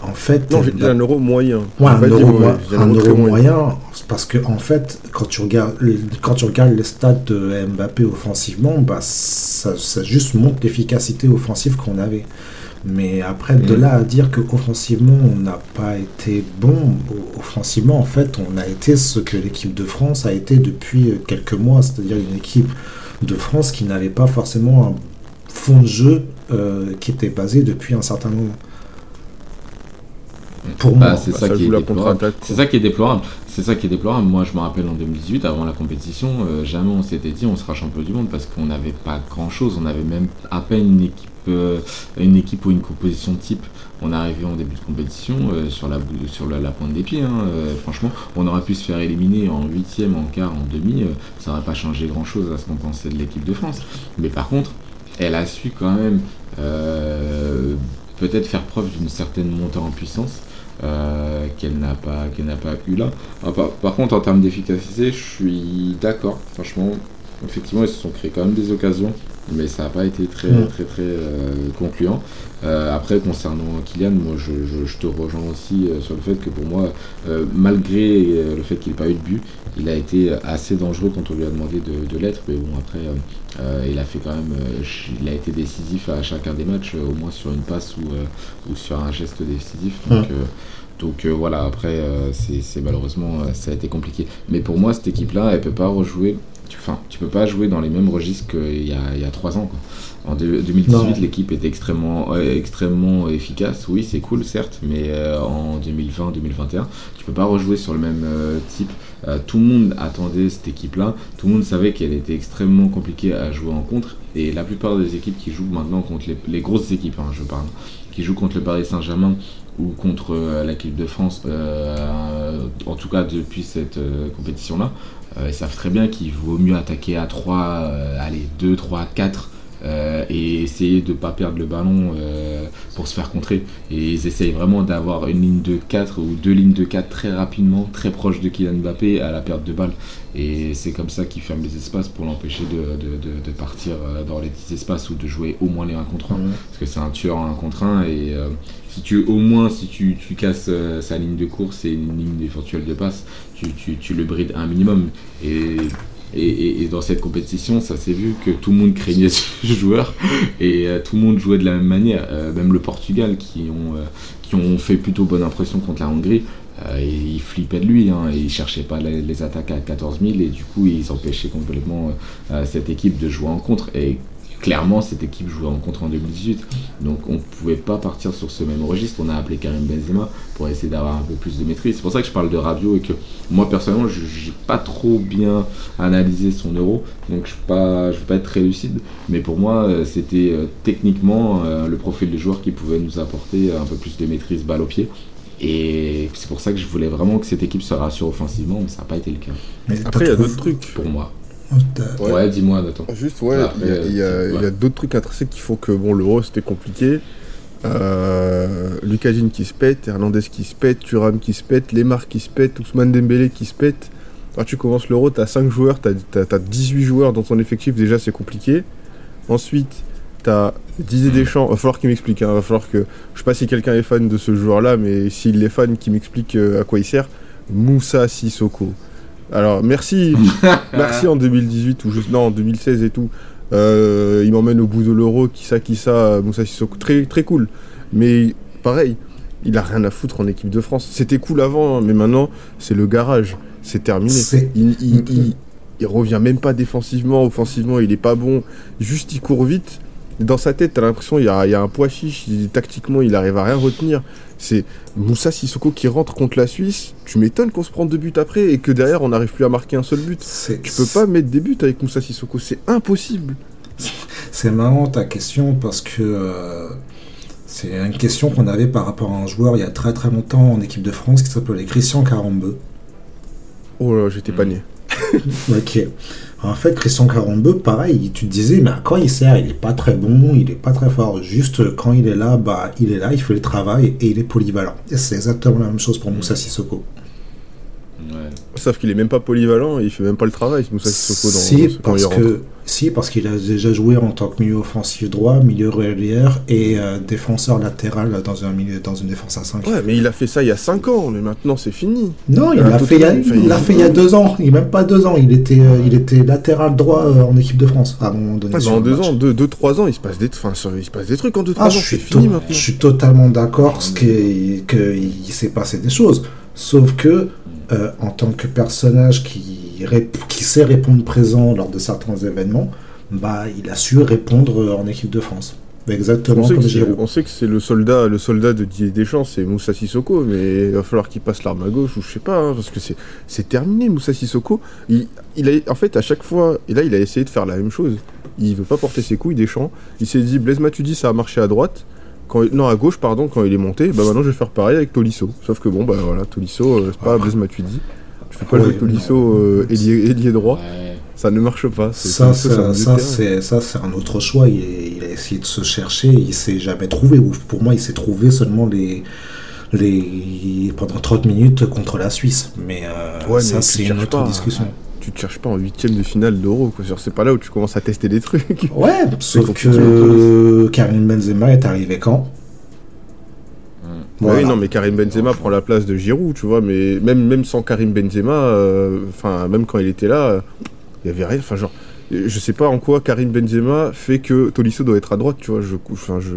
Speaker 3: En fait,
Speaker 2: Non, j'ai dit un euro moyen.
Speaker 3: Ouais, un euro,
Speaker 2: mauvais,
Speaker 3: mo-
Speaker 2: j'ai dit
Speaker 3: un euro moyen, parce que en fait, quand tu regardes, quand tu regardes les stats de Mbappé offensivement, bah, ça, ça juste montre l'efficacité offensive qu'on avait. Mais après, de là à dire que offensivement, on n'a pas été bon, offensivement, en fait, on a été ce que l'équipe de France a été depuis quelques mois, c'est-à-dire une équipe de France qui n'avait pas forcément un fond de jeu euh, qui était basé depuis un certain moment. Pour
Speaker 1: Bah,
Speaker 3: moi.
Speaker 1: c'est
Speaker 2: Bah,
Speaker 1: ça,
Speaker 2: ça
Speaker 1: qui est déplorable. C'est ça qui est déplorable. C'est ça qui est déplorable. Moi, je me rappelle en 2018, avant la compétition, euh, jamais on s'était dit on sera champion du monde parce qu'on n'avait pas grand-chose. On avait même à peine une équipe, euh, une équipe ou une composition type. On arrivé en début de compétition euh, sur, la, pointe des pieds. hein. Franchement, on aurait pu se faire éliminer en huitième, en quart, en demi. ça n'aurait pas changé grand-chose à ce qu'on pensait de l'équipe de France. Mais par contre, elle a su quand même peut-être faire preuve d'une certaine montée en puissance euh, qu'elle n'a pas qu'elle n'a pas eu là. Ah, par, par contre, en termes d'efficacité, je suis d'accord. Franchement, effectivement, ils se sont créés quand même des occasions, mais ça n'a pas été très très très euh, concluant. Euh, après, concernant Kylian, moi, je, je- je te rejoins aussi euh, sur le fait que pour moi, malgré le fait qu'il n'ait pas eu de but, il a été assez dangereux quand on lui a demandé de, de l'être. Mais bon, après, il a fait quand même, il a été décisif à chacun des matchs, au moins sur une passe ou, ou sur un geste décisif. Donc, donc euh, voilà, après, euh, c'est c'est malheureusement, euh, ça a été compliqué. Mais pour moi, cette équipe-là, elle peut pas rejouer. Tu- tu peux pas jouer dans les mêmes registres qu'il y a, il y a trois ans. Quoi. En deux- 2018,
Speaker 3: Non.
Speaker 1: l'équipe était extrêmement, euh, extrêmement efficace. Oui, c'est cool, certes, mais euh, en 2020-2021, tu peux pas rejouer sur le même euh, type. Tout le monde attendait cette équipe-là. Tout le monde savait qu'elle était extrêmement compliquée à jouer en contre. Et la plupart des équipes qui jouent maintenant contre les, les grosses équipes, hein, je parle, qui jouent contre le Paris Saint-Germain ou contre euh, l'équipe de France, euh, en tout cas depuis cette euh, compétition-là, ils savent très bien qu'il vaut mieux attaquer à 3, euh, allez, 2, 3, 4. euh, et essayer de ne pas perdre le ballon euh, pour se faire contrer. Et ils essayent vraiment d'avoir une ligne de 4 ou deux lignes de 4 très rapidement, très proche de Kylian Mbappé à la perte de balle. Et c'est comme ça qu'ils ferment les espaces pour l'empêcher de, de- de- de partir dans les petits espaces ou de jouer au moins les 1 contre 1
Speaker 3: Mhm.
Speaker 1: parce que c'est un tueur en un contre un et euh, si tu au moins si tu, tu casses euh, sa ligne de course et une ligne éventuelle de passe tu, tu, tu le brides un minimum et et, et- dans cette compétition, ça s'est vu que tout le monde craignait ce joueur et euh, tout le monde jouait de la même manière. Euh, même le Portugal, qui ont, qui ont fait plutôt bonne impression contre la Hongrie, ils flippaient de lui. Hein, et ils cherchaient pas les, attaques à 14 000 et du coup, ils empêchaient complètement cette équipe de jouer en contre. Clairement, cette équipe jouait en contre en 2018. Donc on ne pouvait pas partir sur ce même registre. On a appelé Karim Benzema pour essayer d'avoir un peu plus de maîtrise. C'est pour ça que je parle de Rabiot et que moi personnellement, je n'ai pas trop bien analysé son euro. Donc je ne vais pas être très lucide. Mais pour moi, euh, c'était euh, techniquement euh, le profil du joueur qui pouvait nous apporter un peu plus de maîtrise balle au pied. Et c'est pour ça que je voulais vraiment que cette équipe se rassure offensivement, mais ça n'a pas été le cas.
Speaker 2: Mais Après, il y a d'autres trucs.
Speaker 1: Pour moi. Ouais, dis-moi, Nathan.
Speaker 2: Juste, ouais, il y a, d'autres trucs intrinsèques qui font que bon, l'euro c'était compliqué. Euh, qui se pète, Hernandez qui se pète, Thuram qui se pète, Lemar qui se pète, Ousmane Dembélé qui se pète. Quand tu commences l'euro, t'as 5 joueurs, t'as as, 18 joueurs dans ton effectif, déjà c'est compliqué. Ensuite, t'as Didier Deschamps, il va falloir qu'il m'explique, hein, va falloir que. Je sais pas si quelqu'un est fan de ce joueur-là, mais s'il est fan, qu'il m'explique euh, à quoi il sert. Moussa Sissoko. Alors, merci, merci en 2018 ou juste, non, en 2016 et tout. Euh, il m'emmène au bout de l'euro, qui ça, qui ça, Moussa Sissoko, très, très cool. Mais pareil, il a rien à foutre en équipe de France. C'était cool avant, hein, mais maintenant, c'est le garage. C'est terminé. Il, il, il, revient même pas défensivement, offensivement, il est pas bon. Juste, il court vite. Dans sa tête, t'as l'impression qu'il y, y a, un poids chiche. tactiquement, il arrive à rien retenir. C'est Moussa Sissoko qui rentre contre la Suisse. Tu m'étonnes qu'on se prenne deux buts après et que derrière on n'arrive plus à marquer un seul but. Tu peux pas mettre des buts avec Moussa Sissoko, c'est impossible.
Speaker 3: C'est marrant ta question parce que euh, c'est une question qu'on avait par rapport à un joueur il y a très très longtemps en équipe de France qui s'appelait Christian Carambeu.
Speaker 2: Oh là, j'étais pas né.
Speaker 3: ok. En fait, Christian Carambeu, pareil, tu te disais, mais à quoi il sert? Il est pas très bon, il est pas très fort. Juste quand il est là, bah, il est là, il fait le travail et il est polyvalent. Et c'est exactement la même chose pour Moussa Sissoko.
Speaker 2: Sauf qu'il est même pas polyvalent, il fait même pas le travail, Moussa Sissoko, dans,
Speaker 3: si, parce que, Si, parce qu'il a déjà joué en tant que milieu offensif droit, milieu relière et euh, défenseur latéral dans, un milieu, dans une défense à 5.
Speaker 2: Ouais, mais il a fait ça il y a 5 ans, mais maintenant c'est fini.
Speaker 3: Non, il l'a fait, il, a, fait il y a 2 ans, il même pas 2 ans, il était, euh, il était latéral droit euh, en équipe de France à un moment donné.
Speaker 2: Ouais, en 2 ans, 2-3 ans, il se, passe des, il se passe des trucs en 2-3 ah, ans, c'est fini maintenant. Je
Speaker 3: suis totalement d'accord qu'il s'est passé des choses. Sauf que euh, en tant que personnage qui, qui sait répondre présent lors de certains événements, bah, il a su répondre en équipe de France. Exactement comme Giroud.
Speaker 2: On sait que c'est le soldat, le soldat de Didier Deschamps, c'est Moussa Sissoko, mais il va falloir qu'il passe l'arme à gauche ou je sais pas, hein, parce que c'est terminé Moussa Sissoko. Il, il a, en fait, à chaque fois, et là, il a essayé de faire la même chose. Il veut pas porter ses couilles Deschamps. Il s'est dit, Blaise Matuidi, ça a marché à droite. Quand, non, à gauche, pardon, quand il est monté, bah maintenant je vais faire pareil avec Tolisso. Sauf que bon, bah voilà, Tolisso, euh, c'est pas Blaise Matuidi. Je fais pas le Tolisso euh, ailier, droit. Ça ne marche pas.
Speaker 3: Ça, c'est ça, c'est un autre choix. Il, a essayé de se chercher, il s'est jamais trouvé. Ou pour moi, il s'est trouvé seulement les, les pendant 30 minutes contre la Suisse. Mais euh, ça, c'est une autre discussion
Speaker 2: tu te cherches pas en huitième de finale d'Euro. C'est pas là où tu commences à tester des trucs.
Speaker 3: Ouais, sauf que Karim Benzema est arrivé quand?
Speaker 2: Oui, non, mais Karim Benzema prend la place de Giroud, tu vois. Mais même, même sans Karim Benzema, euh, enfin, même quand il était là, il y avait rien. Enfin, genre, je sais pas en quoi Karim Benzema fait que Tolisso doit être à droite, tu vois. Je, enfin, je.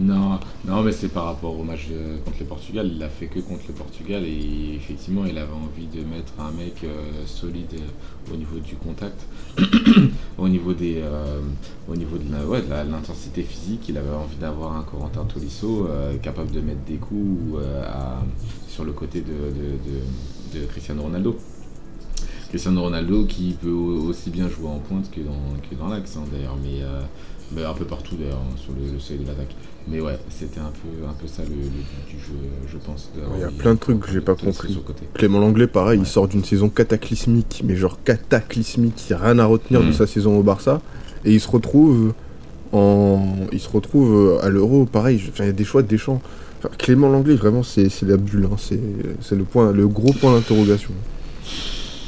Speaker 1: Non, non, mais c'est par rapport au match euh, contre le Portugal. Il l'a fait que contre le Portugal et effectivement, il avait envie de mettre un mec euh, solide euh, au niveau du contact, au niveau des, au niveau de l'intensité physique. Il avait envie d'avoir un Corentin Tolisso capable de mettre des coups sur le côté de, Cristiano Ronaldo. Cristiano Ronaldo qui peut aussi bien jouer en pointe que dans, dans l'axe hein, d'ailleurs, mais, mais, un peu partout d'ailleurs hein, sur le seuil de l'attaque. Mais ouais, c'était un peu, un peu ça le, but du jeu, je pense.
Speaker 2: Il y a plein de trucs que j'ai pas compris. Clément Langlais, pareil, il sort d'une saison cataclysmique, mais genre cataclysmique, il n'y a rien à retenir de mm. sa saison au Barça. Et il se retrouve en, il se retrouve à l'Euro, pareil. il y a des choix de Deschamps. Clément Langlais, vraiment, c'est la bulle. Hein. C'est le point, le gros point d'interrogation.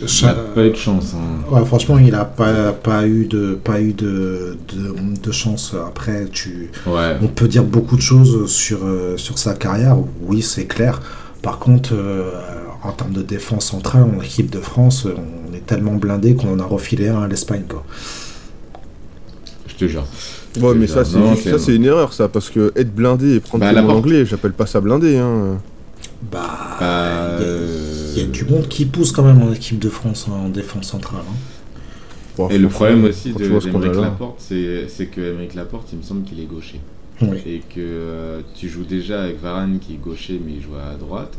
Speaker 1: Il n'a pas eu de chance. Hein.
Speaker 3: Ouais, franchement, il n'a pas, pas eu, de, pas eu de, de, chance. Après, tu, on peut dire beaucoup de choses sur, euh, sur sa carrière. Oui, c'est clair. Par contre, euh, en termes de défense centrale, en équipe de France, on est tellement blindé qu'on en a refilé un à l'Espagne.
Speaker 1: Je te jure.
Speaker 2: Ouais, mais ça, c'est une erreur, ça, parce que être blindé et prendre bah, l'anglais, j'appelle pas ça blindé. Hein.
Speaker 3: Bah. bah y a du monde qui pousse quand même en équipe de France en défense centrale. Hein.
Speaker 2: Bon,
Speaker 1: Et le problème aussi de
Speaker 2: là.
Speaker 1: Laporte, c'est que Emeric Laporte, il me semble qu'il est gaucher.
Speaker 3: Oui.
Speaker 1: Et que euh, tu joues déjà avec Varane qui est gaucher, mais il joue à droite.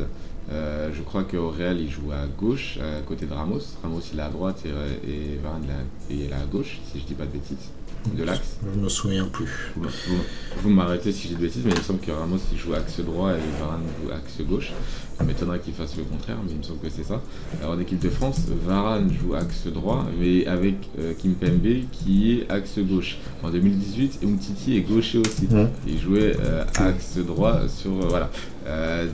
Speaker 1: Euh, je crois qu'au Real, il joue à gauche, à côté de Ramos. Ramos, il est à droite et, euh, et Varane, il est à- il est à gauche, si je dis pas de bêtises. De l'axe.
Speaker 3: Je me souviens plus.
Speaker 1: Vous, vous- vous m'arrêtez si j'ai de bêtises, mais il me semble que Ramos il joue axe droit et Varane joue axe gauche. Ça m'étonnerait qu'il fasse le contraire, mais il me semble que c'est ça. Alors en équipe de France, Varane joue axe droit, mais avec euh, Kimpembe qui est axe gauche. En 2018, Umtiti est gaucher aussi.
Speaker 3: Ouais.
Speaker 1: Il jouait euh, axe droit sur euh, voilà.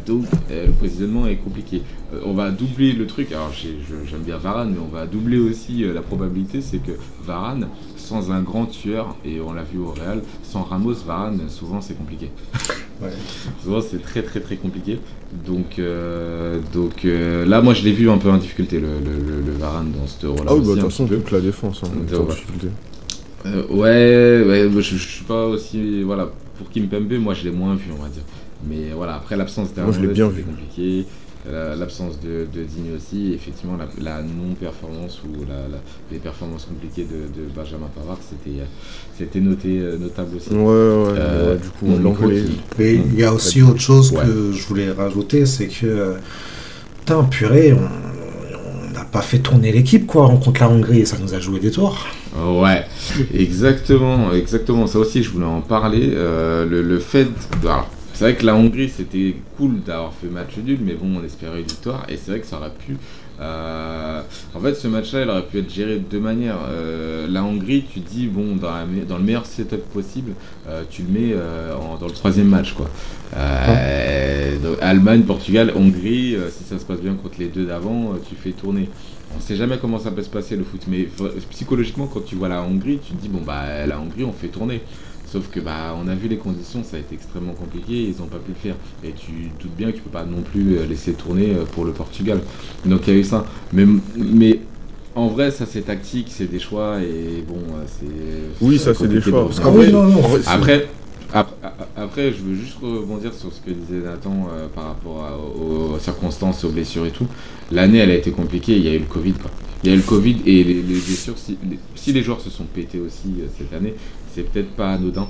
Speaker 1: Donc le positionnement est compliqué. On va doubler le truc. Alors j'aime bien Varane, mais on va doubler aussi la probabilité, c'est que Varane sans un grand tueur, et on l'a vu au Real, sans Ramos, Varane, souvent c'est compliqué.
Speaker 3: Ouais.
Speaker 1: Souvent c'est très très très compliqué. Donc, euh, donc euh, là, moi je l'ai vu un peu en difficulté, le, le, le- Varane dans ce rôle-là.
Speaker 2: Ah oui, bah, de
Speaker 1: un
Speaker 2: toute façon, toute la défense. Hein, en difficulté.
Speaker 1: Euh, ouais, ouais, je, je suis pas aussi. Voilà, pour Kimpembe, moi je l'ai moins vu, on va dire. Mais voilà, après l'absence
Speaker 2: bien
Speaker 1: c'était compliqué. L'absence de, de Digne aussi, et effectivement la, la non-performance ou la, la- les performances compliquées de, de Benjamin Pavard, c'était c'était noté, euh, notable aussi.
Speaker 2: Ouais, ouais, ouais,
Speaker 1: Euh,
Speaker 2: ouais, du coup, l'anglais.
Speaker 1: qui-
Speaker 3: Mais il y a aussi autre chose
Speaker 1: Ouais.
Speaker 3: que je voulais rajouter, c'est que, putain, purée, on on n'a pas fait tourner l'équipe, quoi, en contre la Hongrie, et ça nous a joué des tours.
Speaker 1: Ouais, exactement, exactement. Ça aussi, je voulais en parler. Euh, le, le fait. de- alors, c'est vrai que la Hongrie, c'était cool d'avoir fait match nul, mais bon, on espérait une victoire. Et c'est vrai que ça aurait pu. euh, En fait, ce match-là, il aurait pu être géré de deux manières. Euh, la Hongrie, tu dis, bon, dans, la me- dans le meilleur setup possible, euh, tu le mets en- dans le troisième match, quoi. Donc, Allemagne, Portugal, Hongrie, si ça se passe bien contre les deux d'avant, tu fais tourner. On sait jamais comment ça peut se passer le foot, mais psychologiquement, quand tu vois la Hongrie, tu te dis bon bah la Hongrie, on fait tourner. Sauf que bah on a vu les conditions, ça a été extrêmement compliqué, ils n'ont pas pu le faire. Et tu te doutes bien que tu peux pas non plus euh, laisser tourner euh, pour le Portugal. Donc il y a eu ça. Mais, mais en vrai, ça c'est tactique, c'est des choix et bon, euh, c'est.
Speaker 2: Oui, ça, c'est des choix. Parce qu'en vrai-
Speaker 3: non, non.
Speaker 1: après, je veux juste rebondir sur ce que disait Nathan euh, par rapport à- aux circonstances, aux blessures et tout. L'année, elle a été compliquée, il y a eu le Covid. Quoi. Il y a eu le Covid et les, les blessures, si les, si les joueurs se sont pétés aussi euh, cette année, c'est peut-être pas anodin.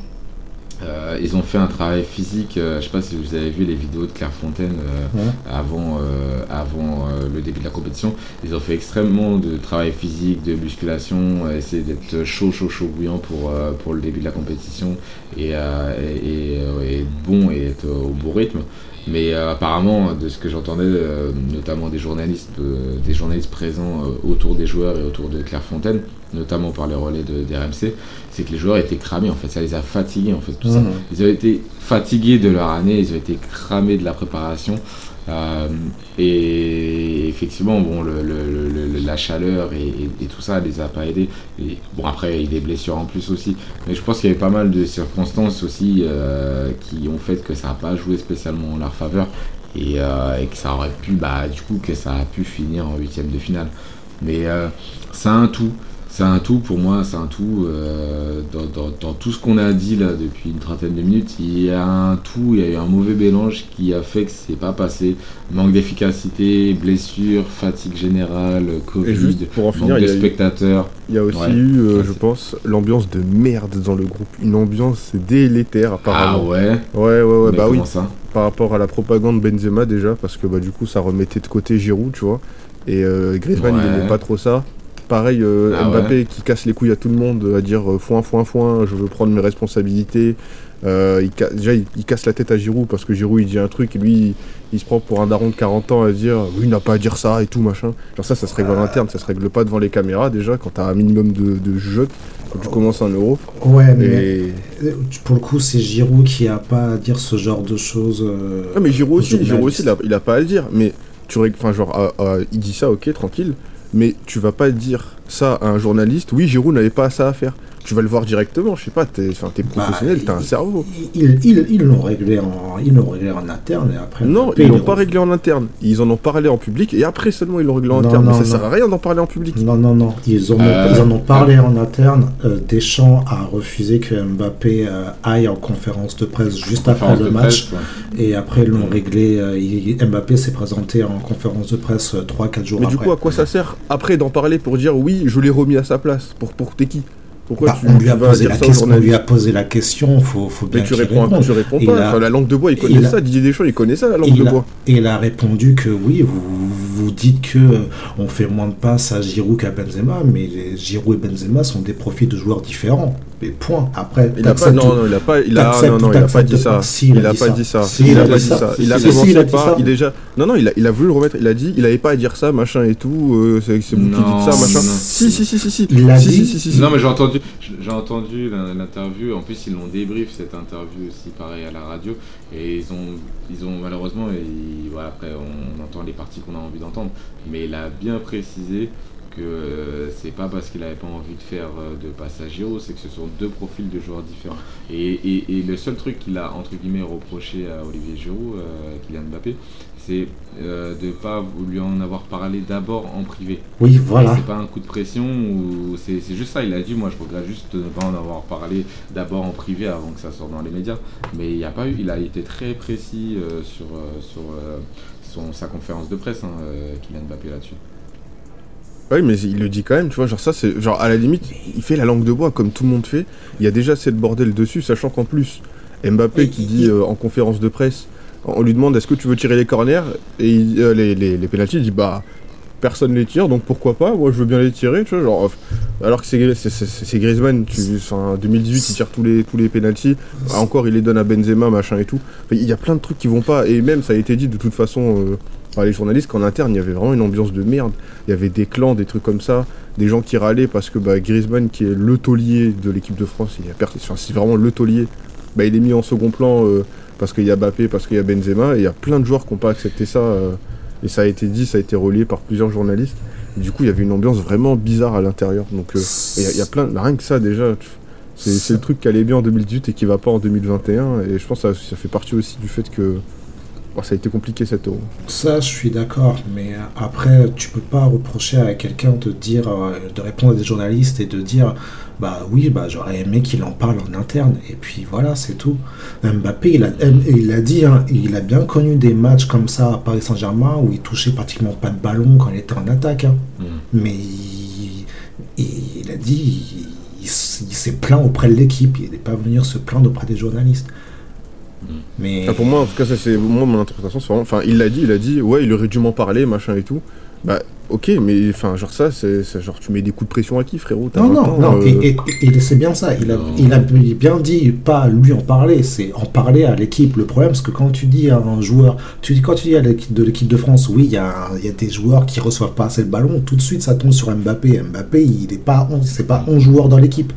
Speaker 1: Euh, ils ont fait un travail physique, euh, je sais pas si vous avez vu les vidéos de Clairefontaine euh,
Speaker 3: Ouais.
Speaker 1: avant, avant le début de la compétition. Ils ont fait extrêmement de travail physique, de musculation, essayer d'être chaud, chaud, chaud, bouillant pour, pour le début de la compétition et, et, et, et être bon et être au bon rythme. Mais euh, apparemment, de ce que j'entendais, euh, notamment des journalistes, euh, des journalistes présents euh, autour des joueurs et autour de Clairefontaine, notamment par les relais de, des RMC, c'est que les joueurs étaient cramés en fait, ça les a fatigués en fait tout ça.
Speaker 3: Mhm.
Speaker 1: Ils ont été fatigués de leur année, ils ont été cramés de la préparation. Euh, et effectivement, bon, le, le- la chaleur et, tout ça les a pas aidés. Bon, après, il y a des blessures en plus aussi. Mais je pense qu'il y avait pas mal de circonstances aussi euh, qui ont fait que ça n'a pas joué spécialement en leur faveur. Et, euh, et que ça aurait pu, bah, du coup, que ça a pu finir en huitième de finale. Mais c'est un tout. C'est un tout pour moi, c'est un tout. euh, dans, dans- dans tout ce qu'on a dit là depuis une trentaine de minutes, il y a un tout, il y a eu un mauvais mélange qui a fait que c'est pas passé. Manque d'efficacité, blessure, fatigue générale, Covid,
Speaker 2: Et juste pour en finir,
Speaker 1: manque de spectateurs.
Speaker 2: Il y a aussi
Speaker 1: Ouais.
Speaker 2: eu, euh,
Speaker 1: Ouais,
Speaker 2: je pense, l'ambiance de merde dans le groupe. Une ambiance délétère,
Speaker 1: Ah
Speaker 2: apparemment.
Speaker 1: ouais,
Speaker 2: ouais, ouais, ouais,
Speaker 1: Mais
Speaker 2: bah oui.
Speaker 1: ça
Speaker 2: Par rapport à la propagande Benzema, déjà, parce que bah, du coup, ça remettait de côté Giroud, tu vois. Et euh, Griezmann, il
Speaker 1: Ouais.
Speaker 2: aimait pas trop ça. Pareil, euh,
Speaker 1: Ah
Speaker 2: Mbappé qui casse les couilles à tout le monde, à dire euh, foin, foin, foin, je veux prendre mes responsabilités. Euh, il déjà, il, il casse la tête à Giroud parce que Giroud, il dit un truc et lui, il, il se prend pour un daron de 40 ans à dire oui, il n'a pas à dire ça et tout, machin. Genre, ça, ça se règle en interne, ça se règle pas devant les caméras déjà, quand t'as un minimum de, de jeu, quand tu commences un euro.
Speaker 3: Ouais, mais
Speaker 2: Et.
Speaker 3: euh, pour le coup, c'est Giroud qui a pas à dire ce genre de choses. euh,
Speaker 2: Ah, mais Giroud aussi, Giroud aussi, il a,
Speaker 3: journalistes.
Speaker 2: il a pas à le dire. Mais tu règles- enfin genre, ah, ah, il dit ça, ok, tranquille. Mais tu vas pas dire ça à un journaliste. Oui, Giroud n'avait pas ça à faire. Tu vas le voir directement. Je sais pas, t'es
Speaker 3: Bah,
Speaker 2: professionnel, t'as un cerveau.
Speaker 3: Ils ils- ils l'ont réglé, en, ils l'ont réglé en interne et après.
Speaker 2: Non, ils l'ont pas réglé en interne. Ils en ont parlé en public et après seulement ils l'ont réglé en
Speaker 3: Non,
Speaker 2: interne.
Speaker 3: non,
Speaker 2: mais ça
Speaker 3: non.
Speaker 2: sert à rien d'en parler en public.
Speaker 3: Non, non, non. Ils, ont,
Speaker 1: Euh,
Speaker 3: ils en ont parlé en interne. Euh, Deschamps a refusé que Mbappé euh, aille en conférence de presse juste après
Speaker 1: Conférence
Speaker 3: le match.
Speaker 1: presse, ouais.
Speaker 3: Et après, ils l'ont réglé. euh, il- Mbappé s'est présenté en conférence de presse 3-4 jours
Speaker 2: Mais
Speaker 3: après.
Speaker 2: du coup, à quoi ça sert après d'en parler pour dire oui, je l'ai remis à sa place Pour, pour t'es qui? Pourquoi
Speaker 3: Bah,
Speaker 2: tu,
Speaker 3: on, lui a
Speaker 2: vas
Speaker 3: posé
Speaker 2: dire
Speaker 3: la
Speaker 2: ça
Speaker 3: question, on lui a posé la question, faut, faut bien
Speaker 2: Mais tu réponds,
Speaker 3: réponde.
Speaker 2: tu réponds
Speaker 3: Il
Speaker 2: pas.
Speaker 3: a-
Speaker 2: Enfin, la langue de bois, il
Speaker 3: il
Speaker 2: connaît
Speaker 3: a-
Speaker 2: ça. Didier Deschamps, il connaît ça, la langue de
Speaker 3: il, a,
Speaker 2: bois.
Speaker 3: et il a répondu que oui, vous, vous dites que on fait moins de passes à Giroud qu'à Benzema, mais les Giroud et Benzema sont des profils de joueurs différents. Mais point. Après,
Speaker 2: Il a pas, non, non, il a pas, il a, non, non, il a pas dit ça. il a pas dit ça.
Speaker 3: Si,
Speaker 2: il a pas dit ça. Il a commencé
Speaker 3: il a
Speaker 2: par, déjà, non, non, il a, il a voulu le remettre. Il a dit, il avait pas à dire ça, machin et tout. euh, c'est c'est vous qui dites ça, machin. Si, si, si, si, si.
Speaker 3: Il
Speaker 2: Si,
Speaker 3: dit.
Speaker 2: si, si, si, si.
Speaker 1: Non mais j'ai entendu, j'ai entendu l'in- l'interview. En plus ils l'ont débrief cette interview aussi pareil à la radio et ils ont, ils ont malheureusement et voilà, après on entend les parties qu'on a envie d'entendre, mais il a bien précisé que euh, c'est pas parce qu'il avait pas envie de faire euh, de passage Giro, c'est que ce sont deux profils de joueurs différents. Et, et- et le seul truc qu'il a entre guillemets reproché à Olivier Giroud, euh, Kylian Mbappé, c'est euh, de pas lui en avoir parlé d'abord en privé.
Speaker 3: Oui, voilà.
Speaker 1: C'est pas un coup de pression ou c'est juste ça. Il a dit moi je regrette juste de ne pas en avoir parlé d'abord en privé avant que ça sorte dans les médias. Mais il y a pas eu. Il a été très précis euh, sur sur son sa conférence de presse, hein, Kylian Mbappé là-dessus.
Speaker 2: Oui, mais il le dit quand même, tu vois, genre ça, c'est genre à la limite, il fait la langue de bois comme tout le monde fait. Il y a déjà cette bordel dessus, sachant qu'en plus, Mbappé qui dit euh, en conférence de presse, on lui demande est-ce que tu veux tirer les corners? Et il- euh, les, les, les pénaltys, il dit bah personne les tire, donc pourquoi pas, moi je veux bien les tirer, tu vois, genre, alors que c'est Griezmann, tu, enfin, 2018 il tire tous les, tous les pénaltys, encore il les donne à Benzema, machin et tout. Il y a plein de trucs qui vont pas, et même ça a été dit de toute façon euh, les journalistes qu'en interne il y avait vraiment une ambiance de merde. Il y avait des clans, des trucs comme ça, des gens qui râlaient parce que bah, Griezmann, qui est le taulier de l'équipe de France, il a per- enfin, c'est vraiment le taulier, bah, il est mis en second plan euh, parce qu'il y a Mbappé, parce qu'il y a Benzema, et il y a plein de joueurs qui n'ont pas accepté ça, euh, et ça a été dit, ça a été relié par plusieurs journalistes. Du coup, il y avait une ambiance vraiment bizarre à l'intérieur. Donc, euh, il y y, a plein, rien que ça déjà, c'est le truc qui allait bien en 2018 et qui va pas en 2021, et je pense que ça fait partie aussi du fait que bon, ça a été compliqué cette euro.
Speaker 3: Ça, je suis d'accord, mais après, tu peux pas reprocher à quelqu'un de dire, euh, de répondre à des journalistes et de dire, bah oui, bah j'aurais aimé qu'il en parle en interne, et puis voilà, c'est tout. Mbappé, il a, il a dit, hein, il a bien connu des matchs comme ça à Paris Saint-Germain où il touchait pratiquement pas de ballon quand il était en attaque, hein.
Speaker 1: Mm.
Speaker 3: mais il, il- il a dit, il, il s- il s'est plaint auprès de l'équipe, il n'est pas venu se plaindre auprès des journalistes. Mais
Speaker 2: Enfin, pour moi, en tout cas, ça c'est moi mon interprétation, c'est vraiment. Enfin, il l'a dit, il a dit, ouais, il aurait dû m'en parler, machin et tout. Bah, ok, mais enfin, genre ça, c'est genre tu mets des coups de pression à qui, frérot?
Speaker 3: Non,
Speaker 2: 20
Speaker 3: non, non,
Speaker 2: euh,
Speaker 3: et, et- et c'est bien ça. Il a, il a bien dit, pas lui en parler, c'est en parler à l'équipe. Le problème, c'est que quand tu dis à un joueur, tu dis, quand tu dis à l'équipe de l'équipe de France, oui, il y, a, il y a des joueurs qui reçoivent pas assez le ballon, tout de suite ça tombe sur Mbappé. Mbappé, il est pas, on- c'est pas 11 joueurs dans l'équipe.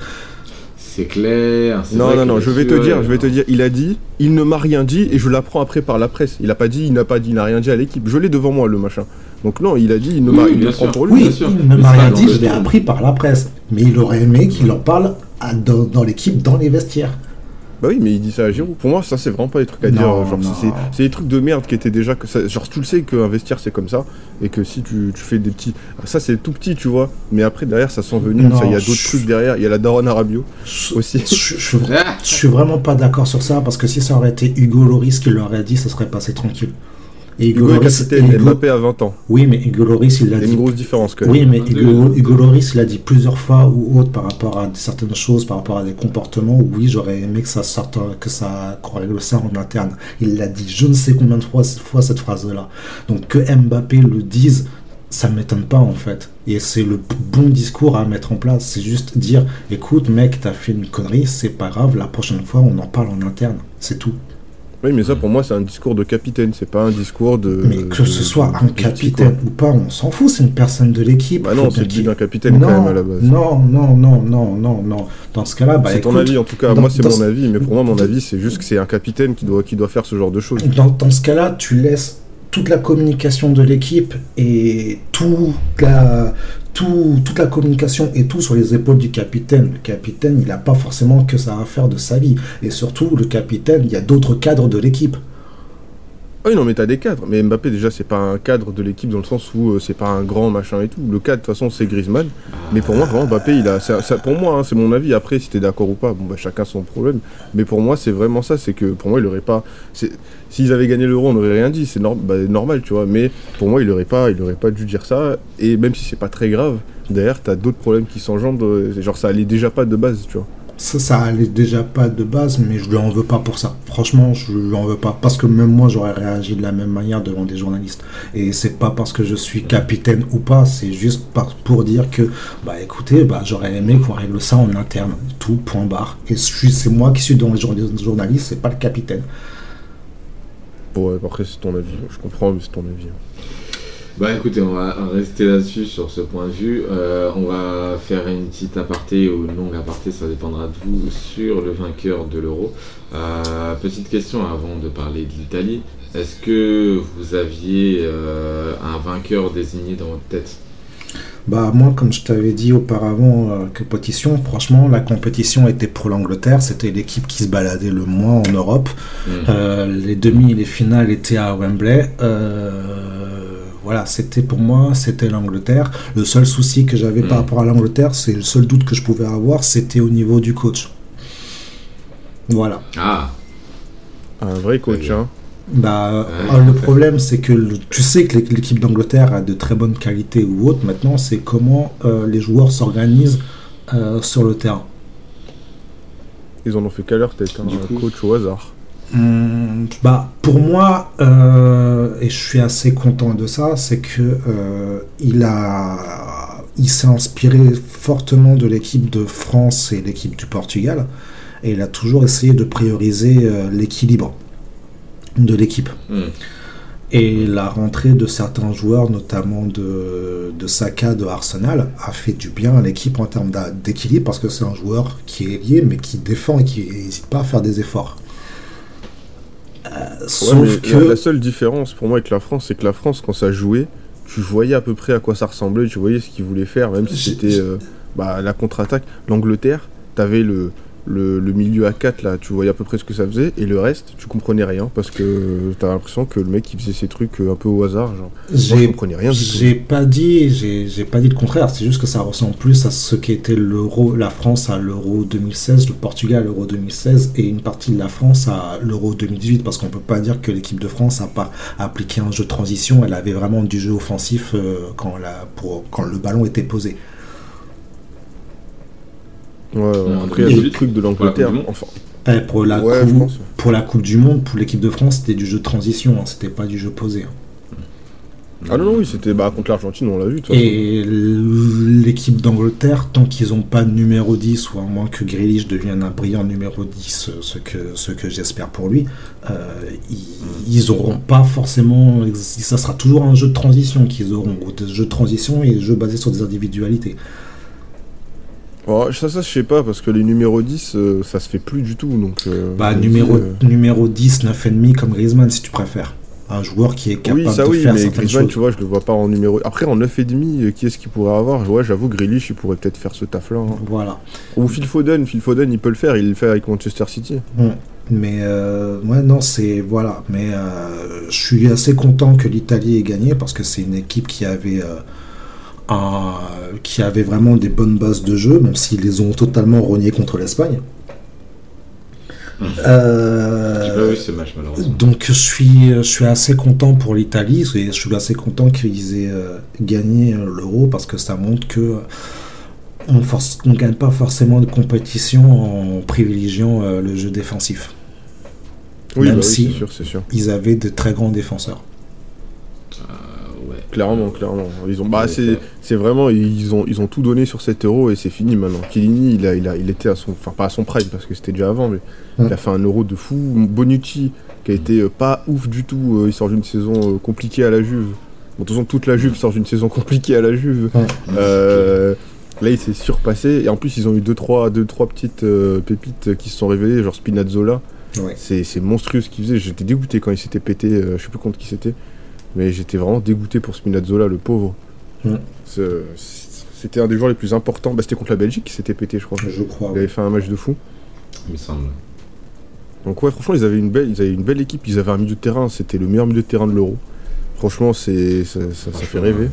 Speaker 1: C'est clair. c'est
Speaker 2: Non,
Speaker 1: vrai
Speaker 2: non, non, je vais te dire, je vais te dire, il a dit, il ne m'a rien dit et je l'apprends après par la presse. Il a pas dit, il n'a pas dit, il n'a rien dit à l'équipe. Je l'ai devant moi, le machin. Donc non, il a dit, il ne m'a,
Speaker 1: oui,
Speaker 2: il
Speaker 1: bien
Speaker 2: le prend
Speaker 1: sûr.
Speaker 2: pour lui.
Speaker 3: Oui,
Speaker 1: bien sûr.
Speaker 3: il ne m'a rien dit, je l'ai appris par la presse. Mais il aurait aimé qu'il en parle à- dans, dans l'équipe, dans les vestiaires.
Speaker 2: Bah oui, mais il dit ça à Giroud. Pour moi, ça, c'est vraiment pas des trucs à
Speaker 3: Non,
Speaker 2: dire. Genre,
Speaker 3: non.
Speaker 2: c'est- des trucs de merde qui étaient déjà. Que ça- genre, tu le sais qu'un vestiaire, c'est comme ça. Et que si tu, tu fais des petits. Ça, c'est tout petit, tu vois. Mais après, derrière, ça sent venir.
Speaker 3: Non,
Speaker 2: ça, Il y a d'autres
Speaker 3: je-
Speaker 2: trucs derrière. Il y a la Daronne Arabio aussi.
Speaker 3: je- je- je- je suis vraiment pas d'accord sur ça parce que si ça aurait été Hugo Loris qui l'aurait dit, ça serait passé tranquille. Et
Speaker 2: Hugo est
Speaker 3: Loris-
Speaker 2: capitaine,
Speaker 3: Hugo-
Speaker 2: Mbappé à 20 ans.
Speaker 3: Oui, mais Hugo Loris, il l'a dit.
Speaker 2: une grosse différence quand même.
Speaker 3: Oui, mais. Hugo, Hugo Loris, il a dit plusieurs fois ou autre par rapport à certaines choses, par rapport à des comportements. où Oui, j'aurais aimé que ça sorte, que ça, qu'on règle ça en interne. Il l'a dit je ne sais combien de fois, fois cette phrase-là. Donc que Mbappé le dise, ça m'étonne pas en fait. Et c'est le bon discours à mettre en place. C'est juste dire, écoute mec, t'as fait une connerie, c'est pas grave. La prochaine fois, on en parle en interne. C'est tout.
Speaker 2: Oui, mais ça, pour moi, c'est un discours de capitaine. C'est pas un discours de.
Speaker 3: Mais que ce soit un capitaine ou pas, on s'en fout. C'est une personne de l'équipe.
Speaker 2: Bah non, c'est le d'un capitaine quand même à la base.
Speaker 3: Non, non, non, non, non, non. Dans ce cas-là, bah,
Speaker 2: c'est ton avis en tout cas.
Speaker 3: dans-
Speaker 2: moi, c'est mon avis. Mais pour moi, mon avis, c'est juste que c'est un capitaine qui doit, qui doit faire ce genre de choses.
Speaker 3: Dans, dans ce cas-là, tu laisses toute la communication de l'équipe et tout la, tout, toute la communication et tout sur les épaules du capitaine. Le capitaine, il n'a pas forcément que ça à faire de sa vie. Et surtout, le capitaine, il y a d'autres cadres de l'équipe.
Speaker 2: Ah oui, non, mais t'as des cadres. Mais Mbappé, déjà, c'est pas un cadre de l'équipe dans le sens où euh, c'est pas un grand machin et tout. Le cadre, de toute façon, c'est Griezmann. Mais pour moi, vraiment, Mbappé, il a. pour moi, hein, c'est mon avis. Après, si t'es d'accord ou pas, bon, bah, chacun son problème. Mais pour moi, c'est vraiment ça. C'est que pour moi, il aurait pas. S'ils avaient gagné l'euro, on n'aurait rien dit. C'est bah, normal, tu vois. Mais pour moi, il aurait pas, il aurait pas dû dire ça. Et même si c'est pas très grave, derrière, t'as d'autres problèmes qui s'engendrent. Genre, ça allait déjà pas de base, tu vois.
Speaker 3: Ça, ça allait déjà pas de base, mais je lui en veux pas pour ça. Franchement, je lui en veux pas. Parce que même moi, j'aurais réagi de la même manière devant des journalistes. Et c'est pas parce que je suis capitaine ou pas, c'est juste pour dire que, bah écoutez, bah, j'aurais aimé qu'on règle ça en interne. Tout, point barre. Et c'est moi qui suis dans les jour- journalistes, c'est pas le capitaine.
Speaker 2: Bon, après, c'est ton avis. Je comprends, mais c'est ton avis.
Speaker 1: Bah écoutez, on va rester là-dessus sur ce point de vue. Euh, on va faire une petite aparté ou une longue aparté, ça dépendra de vous, sur le vainqueur de l'euro. Euh, petite question avant de parler de l'Italie. Est-ce que vous aviez euh, un vainqueur désigné dans votre tête?
Speaker 3: Bah moi, comme je t'avais dit auparavant, euh, compétition, franchement, la compétition était pour l'Angleterre. C'était l'équipe qui se baladait le moins en Europe.
Speaker 1: Mhm.
Speaker 3: Euh, les demi et les finales étaient à Wembley. Euh, voilà, c'était pour moi, c'était l'Angleterre. Le seul souci que j'avais par
Speaker 1: Mm.
Speaker 3: rapport à l'Angleterre, c'est le seul doute que je pouvais avoir, c'était au niveau du coach. Voilà.
Speaker 1: Ah,
Speaker 2: Un vrai coach, hein.
Speaker 3: Bah,
Speaker 1: Ouais.
Speaker 3: euh, le problème, c'est que le- tu sais que l'é- l'équipe d'Angleterre a de très bonnes qualités ou autres. Maintenant, c'est comment euh, les joueurs s'organisent euh, sur le terrain.
Speaker 2: Ils en ont fait qu'à leur tête, hein,
Speaker 1: Du
Speaker 2: un
Speaker 1: coup-
Speaker 2: coach au hasard.
Speaker 3: Hum, bah, pour moi, euh, et je suis assez content de ça, c'est que euh, il a, il s'est inspiré fortement de l'équipe de France et l'équipe du Portugal, et il a toujours essayé de prioriser euh, l'équilibre de l'équipe.
Speaker 1: hmm.
Speaker 3: Et la rentrée de certains joueurs, notamment de, de Saka de Arsenal, a fait du bien à l'équipe en termes d'équilibre parce que c'est un joueur qui est lié mais qui défend et qui n'hésite pas à faire des efforts.
Speaker 2: Ouais,
Speaker 3: sauf
Speaker 2: mais
Speaker 3: que.
Speaker 2: la, la seule différence pour moi avec la France, c'est que la France, quand ça jouait, tu voyais à peu près à quoi ça ressemblait, tu voyais ce qu'ils voulaient faire, même si c'était euh, bah, la contre-attaque. L'Angleterre, t'avais le, le, le milieu à 4 là, tu voyais à peu près ce que ça faisait, et le reste, tu comprenais rien, parce que t'as l'impression que le mec il faisait ses trucs euh, un peu au hasard. Genre. Moi, je
Speaker 3: J'ai
Speaker 2: comprenais rien.
Speaker 3: J'ai pas dit, j'ai j'ai pas dit le contraire. C'est juste que ça ressemble plus à ce qu'était l'euro, la France à l'euro 2016, le Portugal à l'euro 2016 et une partie de la France à l'euro 2018. Parce qu'on peut pas dire que l'équipe de France a pas appliqué un jeu de transition. Elle avait vraiment du jeu offensif euh, quand, la, pour, quand le ballon était posé.
Speaker 2: Ouais, ouais,
Speaker 1: En
Speaker 2: Après, il y a
Speaker 1: 2018,
Speaker 2: d'autres trucs de
Speaker 1: pour la Coupe
Speaker 2: l'Angleterre. Enfin,
Speaker 3: Eh, pour la
Speaker 2: ouais,
Speaker 3: coupe, pour la Coupe du Monde, pour l'équipe de France, c'était du jeu de transition. hein, c'était pas du jeu posé. hein.
Speaker 2: Ah non, non, oui, c'était bah, contre l'Argentine, on l'a vu.
Speaker 3: Et l'équipe d'Angleterre, tant qu'ils n'ont pas de numéro 10, ou à moins que Grealish devienne un brillant numéro 10, euh, ce que, ce que j'espère pour lui, euh, ils, ils auront pas forcément. Ça sera toujours un jeu de transition qu'ils auront, ou des jeux de transition et des jeux basés sur des individualités.
Speaker 2: Oh, ça, ça, je sais pas, parce que les numéros 10, euh, ça se fait plus du tout. Donc, euh,
Speaker 3: Bah, numéro,
Speaker 2: dis, euh,
Speaker 3: numéro 10, 9,5 comme Griezmann, si tu préfères. Un joueur qui est capable
Speaker 2: Oui, ça
Speaker 3: de
Speaker 2: oui,
Speaker 3: faire
Speaker 2: mais
Speaker 3: certaines
Speaker 2: Griezmann,
Speaker 3: choses.
Speaker 2: tu vois, je le vois pas en numéro. Après, en 9,5, euh, qui est-ce qu'il pourrait avoir? Ouais, j'avoue, Grealish, il pourrait peut-être faire ce taf-là. hein.
Speaker 3: Voilà.
Speaker 2: Ou Phil Foden, Phil Foden, il peut le faire, il le fait avec Manchester City.
Speaker 3: Mais euh, ouais, non, c'est voilà. Mais je suis assez content que l'Italie ait gagné parce que c'est une équipe qui avait euh, qui avait vraiment des bonnes bases de jeu, même s'ils les ont totalement rogné contre l'Espagne.
Speaker 1: Mhm.
Speaker 3: Euh,
Speaker 1: J'ai pas vu ce match malheureusement.
Speaker 3: donc je suis, je suis assez content pour l'Italie et je suis assez content qu'ils aient euh, gagné euh, l'Euro parce que ça montre que on ne gagne pas forcément de compétition en privilégiant euh, le jeu défensif.
Speaker 2: Oui,
Speaker 3: Même
Speaker 2: bah oui,
Speaker 3: si-
Speaker 2: c'est sûr, c'est sûr.
Speaker 3: Ils avaient de très grands défenseurs.
Speaker 1: Euh.
Speaker 2: Clairement, clairement. Ils ont, bah, c'est, c'est vraiment, ils ont, ils ont tout donné sur cet euro et c'est fini maintenant. Chiellini, il a, il a, il était à son, enfin pas à son prime parce que c'était déjà avant, mais il a fait un euro de fou. Bonucci, qui a été euh, pas ouf du tout, euh, il sort d'une saison euh, compliquée à la Juve. Bon, de toute façon, toute la Juve sort d'une saison compliquée à la Juve. Euh, là, il s'est surpassé et en plus, ils ont eu deux trois, deux, trois petites euh, pépites qui se sont révélées, genre Spinazzola.
Speaker 3: Ouais.
Speaker 2: C'est, c'est monstrueux ce qu'il faisait. J'étais dégoûté quand il s'était pété. euh, je sais plus contre qui c'était. Mais j'étais vraiment dégoûté pour Spinazzola, le pauvre.
Speaker 3: Mm.
Speaker 2: C'était un des joueurs les plus importants. Bah, c'était contre la Belgique qui s'était pété, je crois.
Speaker 3: Je crois.
Speaker 2: Il avait fait un match de fou.
Speaker 1: Il me semble.
Speaker 2: Donc ouais, franchement, ils avaient une belle, ils avaient une belle équipe. Ils avaient un milieu de terrain. C'était le meilleur milieu de terrain de l'Euro. Franchement, c'est ça, ça- ça fait rêver.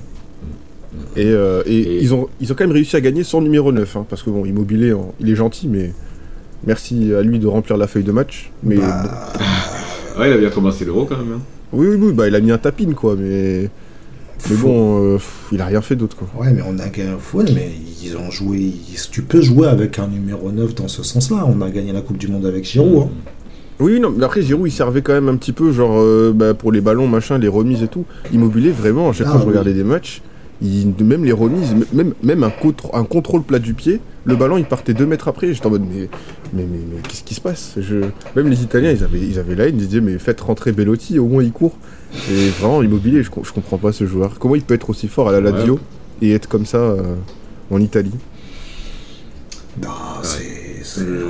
Speaker 2: Et, euh, et
Speaker 1: Et-
Speaker 2: ils, ont, ils ont quand même réussi à gagner sans numéro 9. hein, parce que bon, Immobilier, il est gentil, mais merci à lui de remplir la feuille de match. Mais
Speaker 3: Bah,
Speaker 1: Ouais, il a bien commencé l'euro quand même. hein.
Speaker 2: Oui, oui, oui, bah, il a mis un tapin, quoi. Mais, mais bon, euh, il a rien fait d'autre, quoi.
Speaker 3: Ouais, mais on a gagné. Ouais, mais ils ont joué. Tu peux jouer avec un numéro 9 dans ce sens-là. On a gagné la Coupe du Monde avec Giroud. hein.
Speaker 2: Oui, non, mais après Giroud il servait quand même un petit peu, genre euh, bah, pour les ballons, machin, les remises et tout. Immobilier, vraiment, à chaque
Speaker 3: Ah,
Speaker 2: fois que je regardais des matchs, il- même les remises, même, même un, contr- un contrôle plat du pied, le ballon il partait deux mètres après. J'étais en mode, mais, mais, mais, mais qu'est-ce qui se passe? Je... Même les Italiens, ils avaient, ils avaient la haine, ils disaient, mais faites rentrer Bellotti, au moins il court. Et vraiment, Immobilier, je, co- je comprends pas ce joueur. Comment il peut être aussi fort à la Lazio et être comme ça euh, en Italie?
Speaker 3: Non, c'est.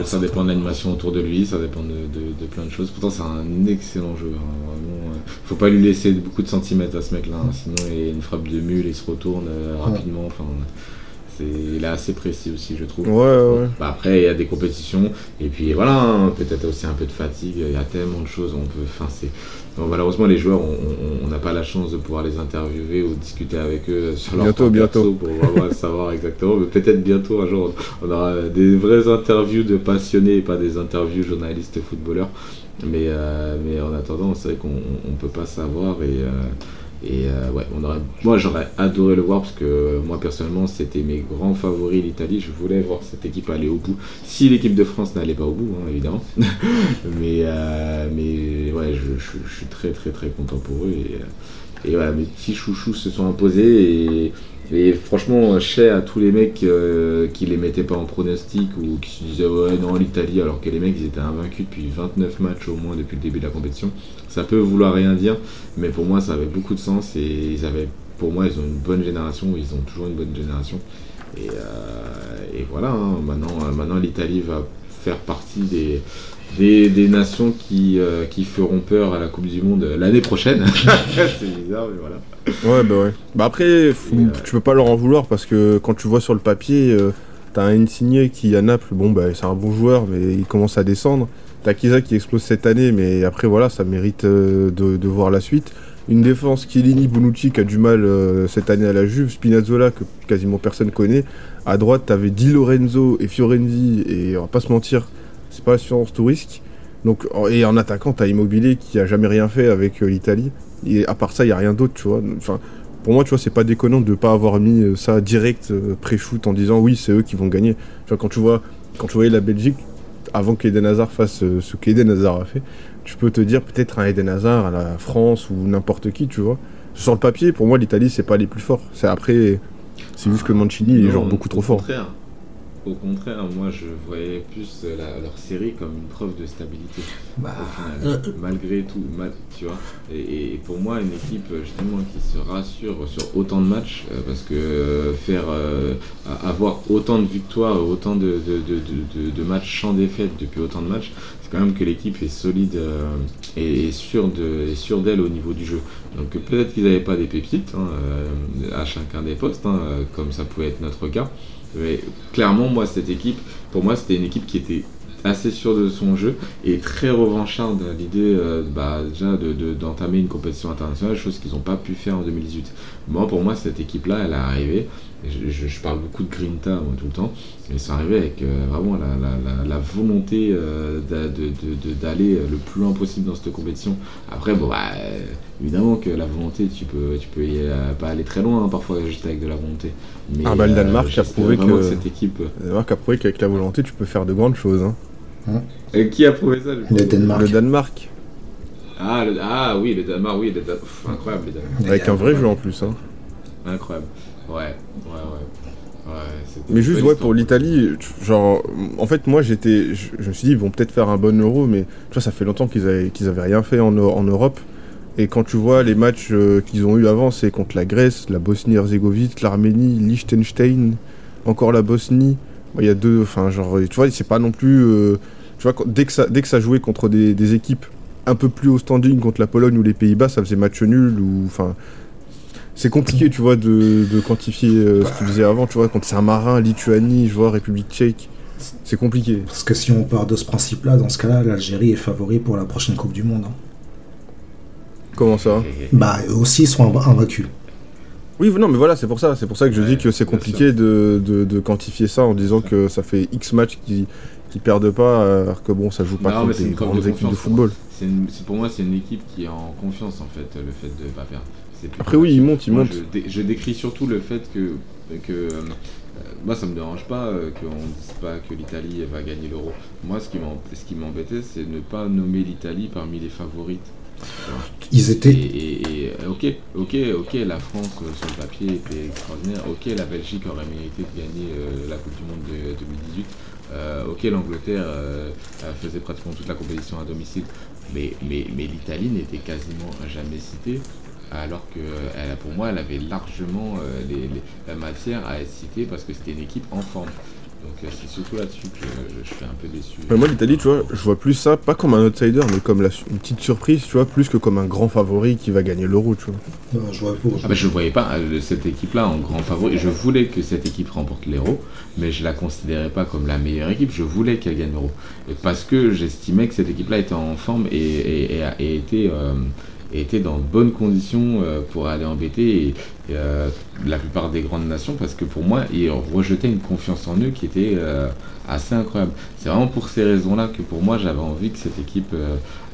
Speaker 1: Ça dépend de l'animation autour de lui, ça dépend de, de- de plein de choses. Pourtant, c'est un excellent joueur. hein, Vraiment, euh, faut pas lui laisser beaucoup de centimètres à ce mec-là. hein, sinon, il a une frappe de mule, il se retourne euh, rapidement. Enfin, il est assez précis aussi, je trouve.
Speaker 2: Ouais, ouais.
Speaker 1: Bah, après, il y a des compétitions, et puis voilà, hein, peut-être aussi un peu de fatigue. Il y a tellement de choses. On peut, enfin, c'est bon, malheureusement les joueurs, on- n'a pas la chance de pouvoir les interviewer ou discuter avec eux sur leur
Speaker 2: Bientôt, bientôt.
Speaker 1: perso pour vraiment savoir exactement. Mais peut-être bientôt un jour, on aura des vraies interviews de passionnés et pas des interviews journalistes footballeurs. Mais, euh, mais en attendant, c'est vrai qu'on on peut pas savoir et, euh, et euh, ouais, on aurait, moi j'aurais adoré le voir parce que moi personnellement c'était mes grands favoris l'Italie. Je voulais voir cette équipe aller au bout. Si l'équipe de France n'allait pas au bout, hein, évidemment. mais euh, mais ouais, je, je- je suis très très très content pour eux et, euh, et voilà, mes petits chouchous se sont imposés et, et franchement, chez à tous les mecs euh, qui les mettaient pas en pronostic ou qui se disaient ouais non l'Italie alors que les mecs ils étaient invaincus depuis 29 matchs au moins depuis le début de la compétition. Ça peut vouloir rien dire, mais pour moi ça avait beaucoup de sens et ils avaient, pour moi ils ont une bonne génération, ils ont toujours une bonne génération. Et, euh, voilà, hein, maintenant, euh, maintenant l'Italie va faire partie des, des, des nations qui, euh, qui feront peur à la Coupe du Monde l'année prochaine. C'est bizarre, mais voilà.
Speaker 2: Ouais, bah ouais. Bah après, faut-
Speaker 1: euh,
Speaker 2: tu peux pas leur en vouloir parce que quand tu vois sur le papier, euh, t'as un Insigne qui à Naples, bon bah c'est un bon joueur, mais il commence à descendre. T'as Kiza qui explose cette année, mais après voilà, ça mérite euh, de, de voir la suite. Une défense Chiellini, Bonucci qui a du mal euh, cette année à la Juve, Spinazzola que quasiment personne connaît. À droite, t'avais Di Lorenzo et Fiorenzi, et on va pas se mentir, c'est pas l'assurance tout risque. Donc, et en attaquant, t'as Immobilier qui a jamais rien fait avec euh, l'Italie. Et à part ça, il y a rien d'autre, tu vois. Enfin, pour moi, tu vois, c'est pas déconnant de pas avoir mis euh, ça direct euh, pré-shoot en disant oui, c'est eux qui vont gagner. Tu vois, quand tu vois, quand tu voyais la Belgique, avant qu'Eden Hazard fasse ce qu'Eden Hazard a fait, tu peux te dire peut-être un Eden Hazard à la France ou n'importe qui, tu vois. Sur le papier, pour moi, l'Italie, c'est pas les plus forts. C'est après, c'est juste que Mancini est genre beaucoup trop fort.
Speaker 1: Contraire. Au contraire, moi je voyais plus euh, la- leur série comme une preuve de stabilité.
Speaker 3: Bah,
Speaker 1: au final,
Speaker 3: euh,
Speaker 1: malgré tout, mal, tu vois. Et, et pour moi, une équipe euh, justement qui se rassure sur autant de matchs, euh, parce que euh, faire euh, avoir autant de victoires, autant de, de, de, de- matchs sans défaite depuis autant de matchs, c'est quand même que l'équipe est solide euh, et est sûre de, sûre d'elle au niveau du jeu. Donc euh, peut-être qu'ils n'avaient pas des pépites hein, euh, à chacun des postes, hein, euh, comme ça pouvait être notre cas. Mais clairement, moi, cette équipe, pour moi, c'était une équipe qui était assez sûre de son jeu et très revancharde à l'idée euh, bah, déjà de- de- d'entamer une compétition internationale, chose qu'ils n'ont pas pu faire en 2018. Moi, pour moi, cette équipe-là, elle est arrivée. Et Je, je- je parle beaucoup de Grinta moi, tout le temps. mais Ils sont arrivés avec euh, vraiment la, la- la- la volonté euh, d'aller le plus loin possible dans cette compétition. Après, bon, bah, euh, évidemment que la volonté, tu peux, tu peux y, euh, pas aller très loin, hein, parfois, juste avec de la volonté. Mais,
Speaker 2: Ah, bah, le Danemark a prouvé que-
Speaker 1: cette équipe.
Speaker 2: D'ailleurs, qu'a prouvé qu'avec la volonté, tu peux faire de grandes choses. hein.
Speaker 1: Et qui a prouvé ça
Speaker 3: Le Danemark.
Speaker 2: Le Danemark,
Speaker 1: Ah, le- ah oui, le Danemark, oui, le Danemark. Pff, incroyable, les Danemark.
Speaker 2: avec un vrai jeu en plus. hein.
Speaker 1: Incroyable. Ouais, ouais, ouais.
Speaker 2: Mais juste ouais pour l'Italie, genre en fait moi j'étais, je, je me suis dit ils vont peut-être faire un bon Euro, mais tu vois ça fait longtemps qu'ils avaient qu'ils avaient rien fait en, en Europe. Et quand tu vois les matchs euh, qu'ils ont eu avant, c'est contre la Grèce, la Bosnie-Herzégovine, l'Arménie, Liechtenstein, encore la Bosnie. Il y a deux, enfin genre tu vois c'est pas non plus, euh, tu vois dès que ça dès que ça jouait contre des, des équipes un peu plus haut standing contre la Pologne ou les Pays-Bas, ça faisait match nul ou enfin c'est compliqué, tu vois, de, de quantifier euh, ce que tu disais avant, tu vois, quand c'est un marin, Lituanie, je vois, République tchèque, c'est compliqué.
Speaker 3: Parce que si on part de ce principe-là, dans ce cas-là, l'Algérie est favori pour la prochaine Coupe du Monde. hein.
Speaker 2: Comment ça?
Speaker 3: Bah, eux aussi, ils sont inv- invaincus.
Speaker 2: Oui, non, mais voilà, c'est pour ça, c'est pour ça que je
Speaker 1: Ouais,
Speaker 2: dis que c'est compliqué de, de, de quantifier ça en disant que ça fait X matchs qui, qui perdent pas, alors que bon, ça joue pas
Speaker 1: Non,
Speaker 2: contre
Speaker 1: c'est
Speaker 2: des
Speaker 1: une preuve
Speaker 2: grandes
Speaker 1: de
Speaker 2: équipes de football.
Speaker 1: Une- c'est- pour moi, c'est une équipe qui est en confiance en fait, le fait de pas perdre.
Speaker 2: Après, oui, montent, ils
Speaker 1: Moi,
Speaker 2: montent.
Speaker 1: Je, dé- je décris surtout le fait que, que euh, moi, ça me dérange pas euh, qu'on dise pas que l'Italie va gagner l'euro. Moi, ce qui m'em- ce qui m'embêtait, c'est ne pas nommer l'Italie parmi les favorites.
Speaker 3: Ils étaient.
Speaker 1: et- et, ok, ok, ok, la France euh, sur le papier était extraordinaire. Ok, la Belgique aurait mérité de gagner euh, la Coupe du Monde de 2018. Euh, ok, l'Angleterre faisait pratiquement toute la compétition à domicile. Mais, mais, mais l'Italie n'était quasiment jamais citée. Alors que elle, pour moi, elle avait largement euh, les- les- la matière à être citée parce que c'était une équipe en forme. Donc euh, c'est surtout là-dessus que je, je suis un peu déçu.
Speaker 2: Mais moi, l'Italie, tu vois, je vois plus ça, pas comme un outsider, mais comme la, une petite surprise, tu vois, plus que comme un grand favori qui va gagner l'euro, tu vois.
Speaker 3: Non, je vois pour.
Speaker 1: Ah bah, je voyais pas euh, cette équipe-là en grand favori. Je voulais que cette équipe remporte l'Euro, mais je la considérais pas comme la meilleure équipe. Je voulais qu'elle gagne l'Euro. Parce que j'estimais que cette équipe-là était en forme et, et, et, a- et était, euh, était dans de bonnes conditions euh, pour aller embêter et, et, euh, la plupart des grandes nations. Parce que pour moi, ils rejetaient une confiance en eux qui était euh, assez incroyable. C'est vraiment pour ces raisons-là que pour moi, j'avais envie que cette équipe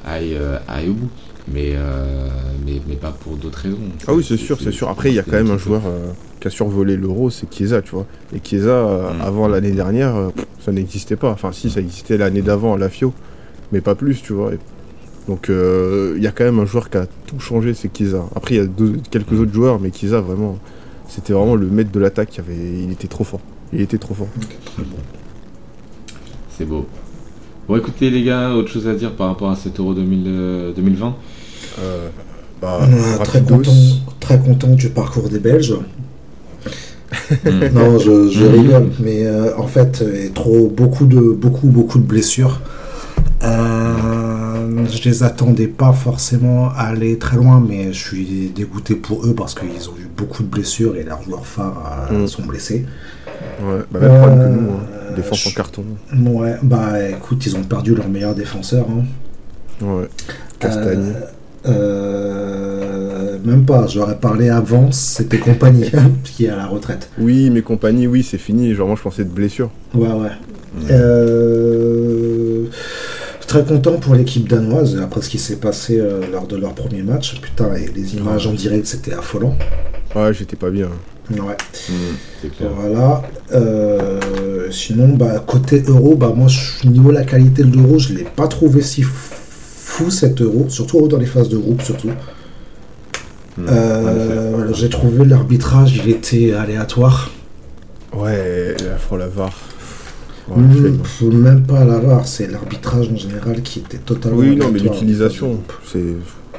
Speaker 1: aille, aille au bout. Mais, euh, mais, mais pas pour d'autres raisons.
Speaker 2: Ah oui, c'est sûr, c'est sûr. Après, il y a quand même un joueur euh, qui a survolé l'euro, c'est Chiesa, tu vois. Et Chiesa, euh,
Speaker 1: Mm.
Speaker 2: avant l'année dernière, ça n'existait pas. Enfin, si, ça existait l'année d'avant à la FIO, mais pas plus, tu vois. Et- Donc, euh, il y a quand même un joueur qui a tout changé, c'est Chiesa. Après, il y a deux- quelques autres joueurs, mais Chiesa, vraiment, c'était vraiment le maître de l'attaque. Il, y avait- il était trop fort. Il était trop fort.
Speaker 1: C'est beau. Bon, écoutez, les gars, autre chose à dire par rapport à cet Euro 2000, euh, 2020
Speaker 2: Euh, bah,
Speaker 3: très, content, très content du parcours des Belges.
Speaker 1: Hmm.
Speaker 3: Non, je, je
Speaker 1: Mhm.
Speaker 3: rigole, mais euh, en fait, trop, beaucoup, de, beaucoup, beaucoup de blessures. Euh, je les attendais pas forcément à aller très loin, mais je suis dégoûté pour eux parce qu'ils ont eu beaucoup de blessures et leurs joueurs phares euh,
Speaker 2: Mhm.
Speaker 3: sont blessés.
Speaker 2: Ouais, bah, même problème que nous.
Speaker 3: Euh,
Speaker 2: hein. Défense en carton.
Speaker 3: Ouais, bah écoute, ils ont perdu leur meilleur défenseur. hein.
Speaker 2: Ouais. Castagne.
Speaker 3: Euh, euh, même pas, j'aurais parlé avant, c'était compagnie qui est à la retraite.
Speaker 2: Oui, mes compagnies, oui, c'est fini. Genre, moi, je pensais de blessure.
Speaker 3: Ouais, ouais. Euh, Très content pour l'équipe danoise après ce qui s'est passé euh, lors de leur premier match. Putain, et les images en direct, c'était affolant.
Speaker 2: Ouais, j'étais pas bien.
Speaker 3: Ouais.
Speaker 1: Hmm, clair.
Speaker 3: Voilà. Euh, sinon, bah, côté euro, bah, moi, niveau la qualité de l'euro, je l'ai pas trouvé si fou cet euro, surtout dans les phases de groupe, surtout. Euh,
Speaker 1: effet.
Speaker 3: J'ai trouvé l'arbitrage, il était aléatoire.
Speaker 2: Ouais, la fois la VAR. Ouais,
Speaker 3: Mmh, pff, même pas la VAR, c'est l'arbitrage en général qui était totalement
Speaker 2: Oui, non, mais l'utilisation, c'est.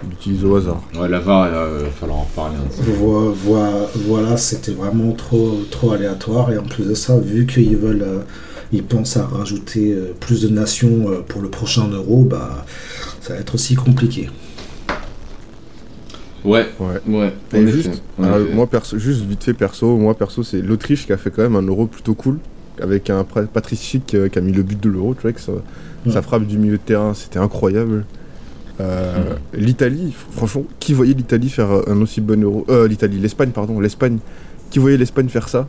Speaker 2: Il utilise au hasard.
Speaker 1: Ouais, la VAR, il va falloir en reparler. hein, ça.
Speaker 3: Vo- vo- Voilà, c'était vraiment trop, trop aléatoire. Et en plus de ça, vu qu'ils veulent, euh, ils pensent à rajouter euh, plus de nations euh, pour le prochain euro, bah, ça va être aussi compliqué.
Speaker 1: Ouais,
Speaker 2: Ouais.
Speaker 1: ouais.
Speaker 2: Et juste, euh, moi perso, juste vite fait perso, moi perso, c'est l'Autriche qui a fait quand même un euro plutôt cool, avec un Patrice Schick euh, qui a mis le but de l'euro, tu vois, que ça, sa frappe du milieu de terrain, c'était incroyable. Euh, L'Italie, franchement, qui voyait l'Italie faire euh, un aussi bon euro Euh, l'Italie, l'Espagne, pardon, l'Espagne. Qui voyait l'Espagne faire ça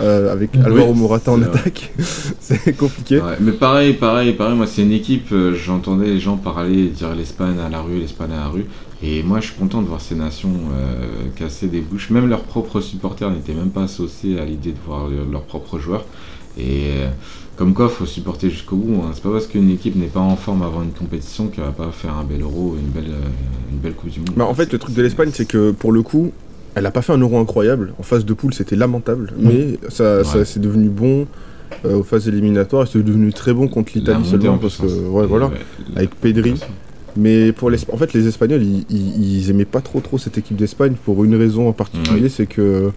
Speaker 2: euh, avec
Speaker 3: Oui,
Speaker 2: Alvaro Morata en
Speaker 1: vrai.
Speaker 2: attaque C'est compliqué.
Speaker 1: Ouais, mais pareil, pareil, pareil, moi c'est une équipe, j'entendais les gens parler, dire l'Espagne à la rue, l'Espagne à la rue, et moi je suis content de voir ces nations casser des bouches, même leurs propres supporters n'étaient même pas associés à l'idée de voir le- leurs propres joueurs, et euh, comme quoi faut supporter jusqu'au bout, hein. c'est pas parce qu'une équipe n'est pas en forme avant une compétition qu'elle va pas faire un bel euro, une belle, euh, une belle Coupe du Monde.
Speaker 2: Bah, en fait, le truc de l'Espagne, c'est que pour le coup, elle a pas fait un euro incroyable. En phase de poule, c'était lamentable.
Speaker 3: Mm.
Speaker 2: Mais ça, ça
Speaker 1: Ouais.
Speaker 2: c'est devenu bon euh, aux phases éliminatoires. C'est devenu très bon contre l'Italie seulement
Speaker 1: en
Speaker 2: parce que, ouais, voilà,
Speaker 1: ouais,
Speaker 2: avec Pedri. Mais pour les, en fait, les Espagnols, ils, ils, ils aimaient pas trop trop cette équipe d'Espagne pour une raison en particulier, c'est que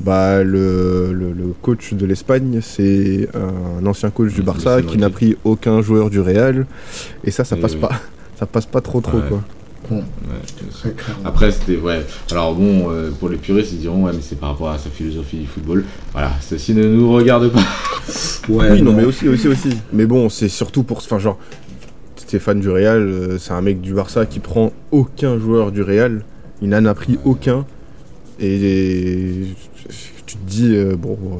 Speaker 2: bah, le, le, le coach de l'Espagne, c'est un ancien coach du Barça qui n'a pris aucun joueur du Real, et ça, ça passe
Speaker 1: oui.
Speaker 2: pas, ça passe pas trop trop
Speaker 1: Ouais.
Speaker 2: quoi.
Speaker 3: Bon.
Speaker 1: Ouais. Après, c'était. Ouais. Alors bon, euh, pour les puristes, ils diront, ouais, mais c'est par rapport à sa philosophie du football. Voilà, ceci ne nous regarde pas.
Speaker 3: Ouais,
Speaker 2: Oui, non, mais aussi, aussi, aussi. Mais bon, c'est surtout pour. Enfin, genre, Stéphane du Real, euh, c'est un mec du Barça qui prend aucun joueur du Real. Il n'en a pris aucun. Et, tu te dis, euh, bon, euh,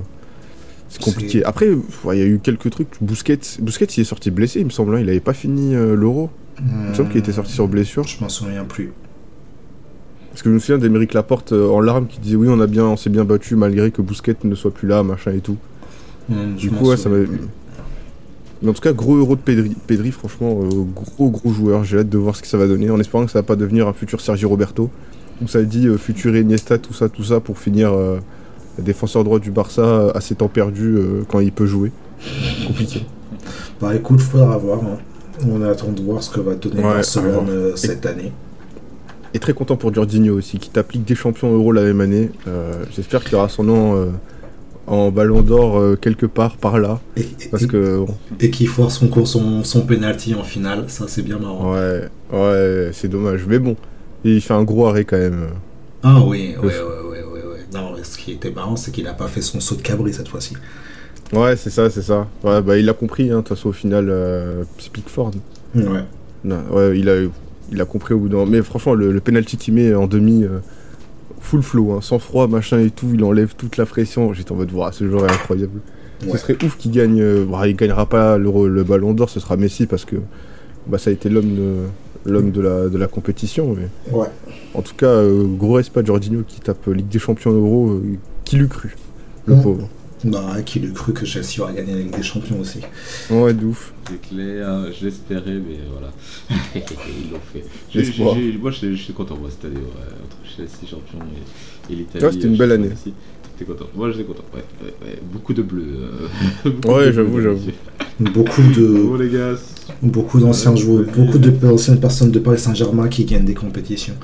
Speaker 2: c'est compliqué. Après, ouais, il y a eu quelques trucs. Busquets, il est sorti blessé, il me semble. hein. Il n'avait pas fini euh, l'Euro. Il me semble qu'il était sorti sur blessure.
Speaker 3: Je m'en souviens plus.
Speaker 2: Parce que je me souviens d'Emeric Laporte en larmes qui disait oui, on a bien, on s'est bien battu malgré que Busquets ne soit plus là, machin et tout. Du coup, ouais, ça m'a. Mais en tout cas, gros euro de Pedri. Pedri, franchement, euh, gros gros joueur. J'ai hâte de voir ce que ça va donner, en espérant que ça va pas devenir un futur Sergio Roberto. Où ça dit euh, futur Iniesta, tout ça, tout ça, pour finir euh, défenseur droit du Barça euh, à ses temps perdus euh, quand il peut jouer. Compliqué.
Speaker 3: Bah écoute, faudra voir. hein. On attend de voir ce que va donner
Speaker 2: Ouais,
Speaker 3: Barcelone euh, cette année.
Speaker 2: Et très content pour Jorginho aussi, qui t'applique des champions euros la même année. Euh, J'espère qu'il aura son nom euh, en ballon d'or euh, quelque part par là.
Speaker 3: Et,
Speaker 2: Parce
Speaker 3: et-
Speaker 2: que bon,
Speaker 3: et qui foire son, son, son penalty en finale, ça c'est bien marrant.
Speaker 2: Ouais, ouais, c'est dommage. Mais bon, il fait un gros arrêt quand même.
Speaker 3: Ah oui, ouais, ouais. Non, mais ce qui était marrant, c'est qu'il a pas fait son saut de cabri cette fois-ci.
Speaker 2: Ouais, c'est ça, c'est ça. Ouais, bah il a compris, hein, de toute façon, au final, euh, c'est Pickford.
Speaker 3: Ouais.
Speaker 2: Non, ouais, il a, il a compris au bout d'un. Mais franchement, le, le penalty qu'il met en demi, euh, full flow, hein, sans froid, machin et tout, il enlève toute la pression. J'étais en mode, voilà, ce joueur est incroyable.
Speaker 3: Ouais.
Speaker 2: Ce serait ouf qu'il gagne. euh, bah, il gagnera pas le, le ballon d'or, ce sera Messi parce que bah, ça a été l'homme de, l'homme de, la, de la compétition. Mais...
Speaker 3: Ouais.
Speaker 2: En tout cas, euh, gros respect à Jorginho qui tape Ligue des Champions Euro, euh, qui l'eût cru, le pauvre.
Speaker 3: Bah, qui eût cru que Chelsea aurait gagné la Ligue des Champions aussi.
Speaker 2: Ouais, de ouf.
Speaker 1: C'est clair, hein, je l'espérais, mais voilà. Ils l'ont fait. Moi, je, suis content, moi, cette année, ouais, entre Chelsea champion et, et l'Italie.
Speaker 2: Ouais, c'était une
Speaker 1: euh,
Speaker 2: belle année.
Speaker 1: aussi. T'es content Moi, j'étais content, ouais, ouais, ouais. Beaucoup de bleus. euh, beaucoup
Speaker 2: Ouais,
Speaker 1: de
Speaker 2: j'avoue, j'avoue.
Speaker 3: Beaucoup
Speaker 1: Bravo,
Speaker 3: de,
Speaker 1: les gars.
Speaker 3: beaucoup d'anciens
Speaker 1: Ouais,
Speaker 3: joueurs, beaucoup de d'anciennes personnes de Paris Saint-Germain qui gagnent des compétitions.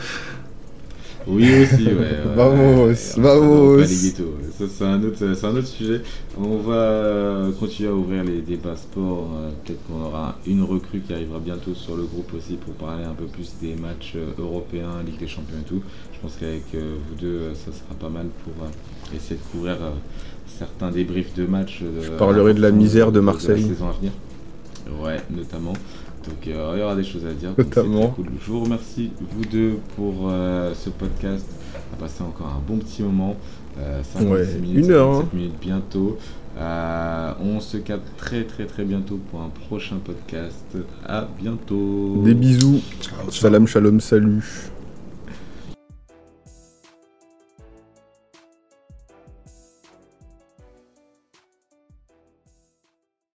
Speaker 1: Oui, aussi, ouais. ouais,
Speaker 2: Vamos,
Speaker 1: ouais,
Speaker 2: vamos.
Speaker 1: Pas les ghettos, ouais. Ça, c'est un, autre- c'est un autre sujet. On va euh, continuer à ouvrir les débats sport. euh, Peut-être qu'on aura une recrue qui arrivera bientôt sur le groupe aussi pour parler un peu plus des matchs euh, européens, Ligue des Champions et tout. Je pense qu'avec euh, vous deux, euh, ça sera pas mal pour euh, essayer de couvrir euh, certains débriefs de matchs. euh,
Speaker 2: Je parlerai de la misère de Marseille.
Speaker 1: la saison à venir. Ouais, notamment. Donc euh, il y aura des choses à dire.
Speaker 2: Notamment.
Speaker 1: cool. Je vous remercie, vous deux, pour euh, ce podcast. On a passé encore un bon petit moment. Euh, 56
Speaker 2: Ouais,
Speaker 1: minutes,
Speaker 2: une heure,
Speaker 1: 57 minutes bientôt. Euh, on se capte très très très bientôt pour un prochain podcast. À bientôt.
Speaker 2: Des bisous.
Speaker 3: Ciao, ciao.
Speaker 2: Salam, shalom, salut.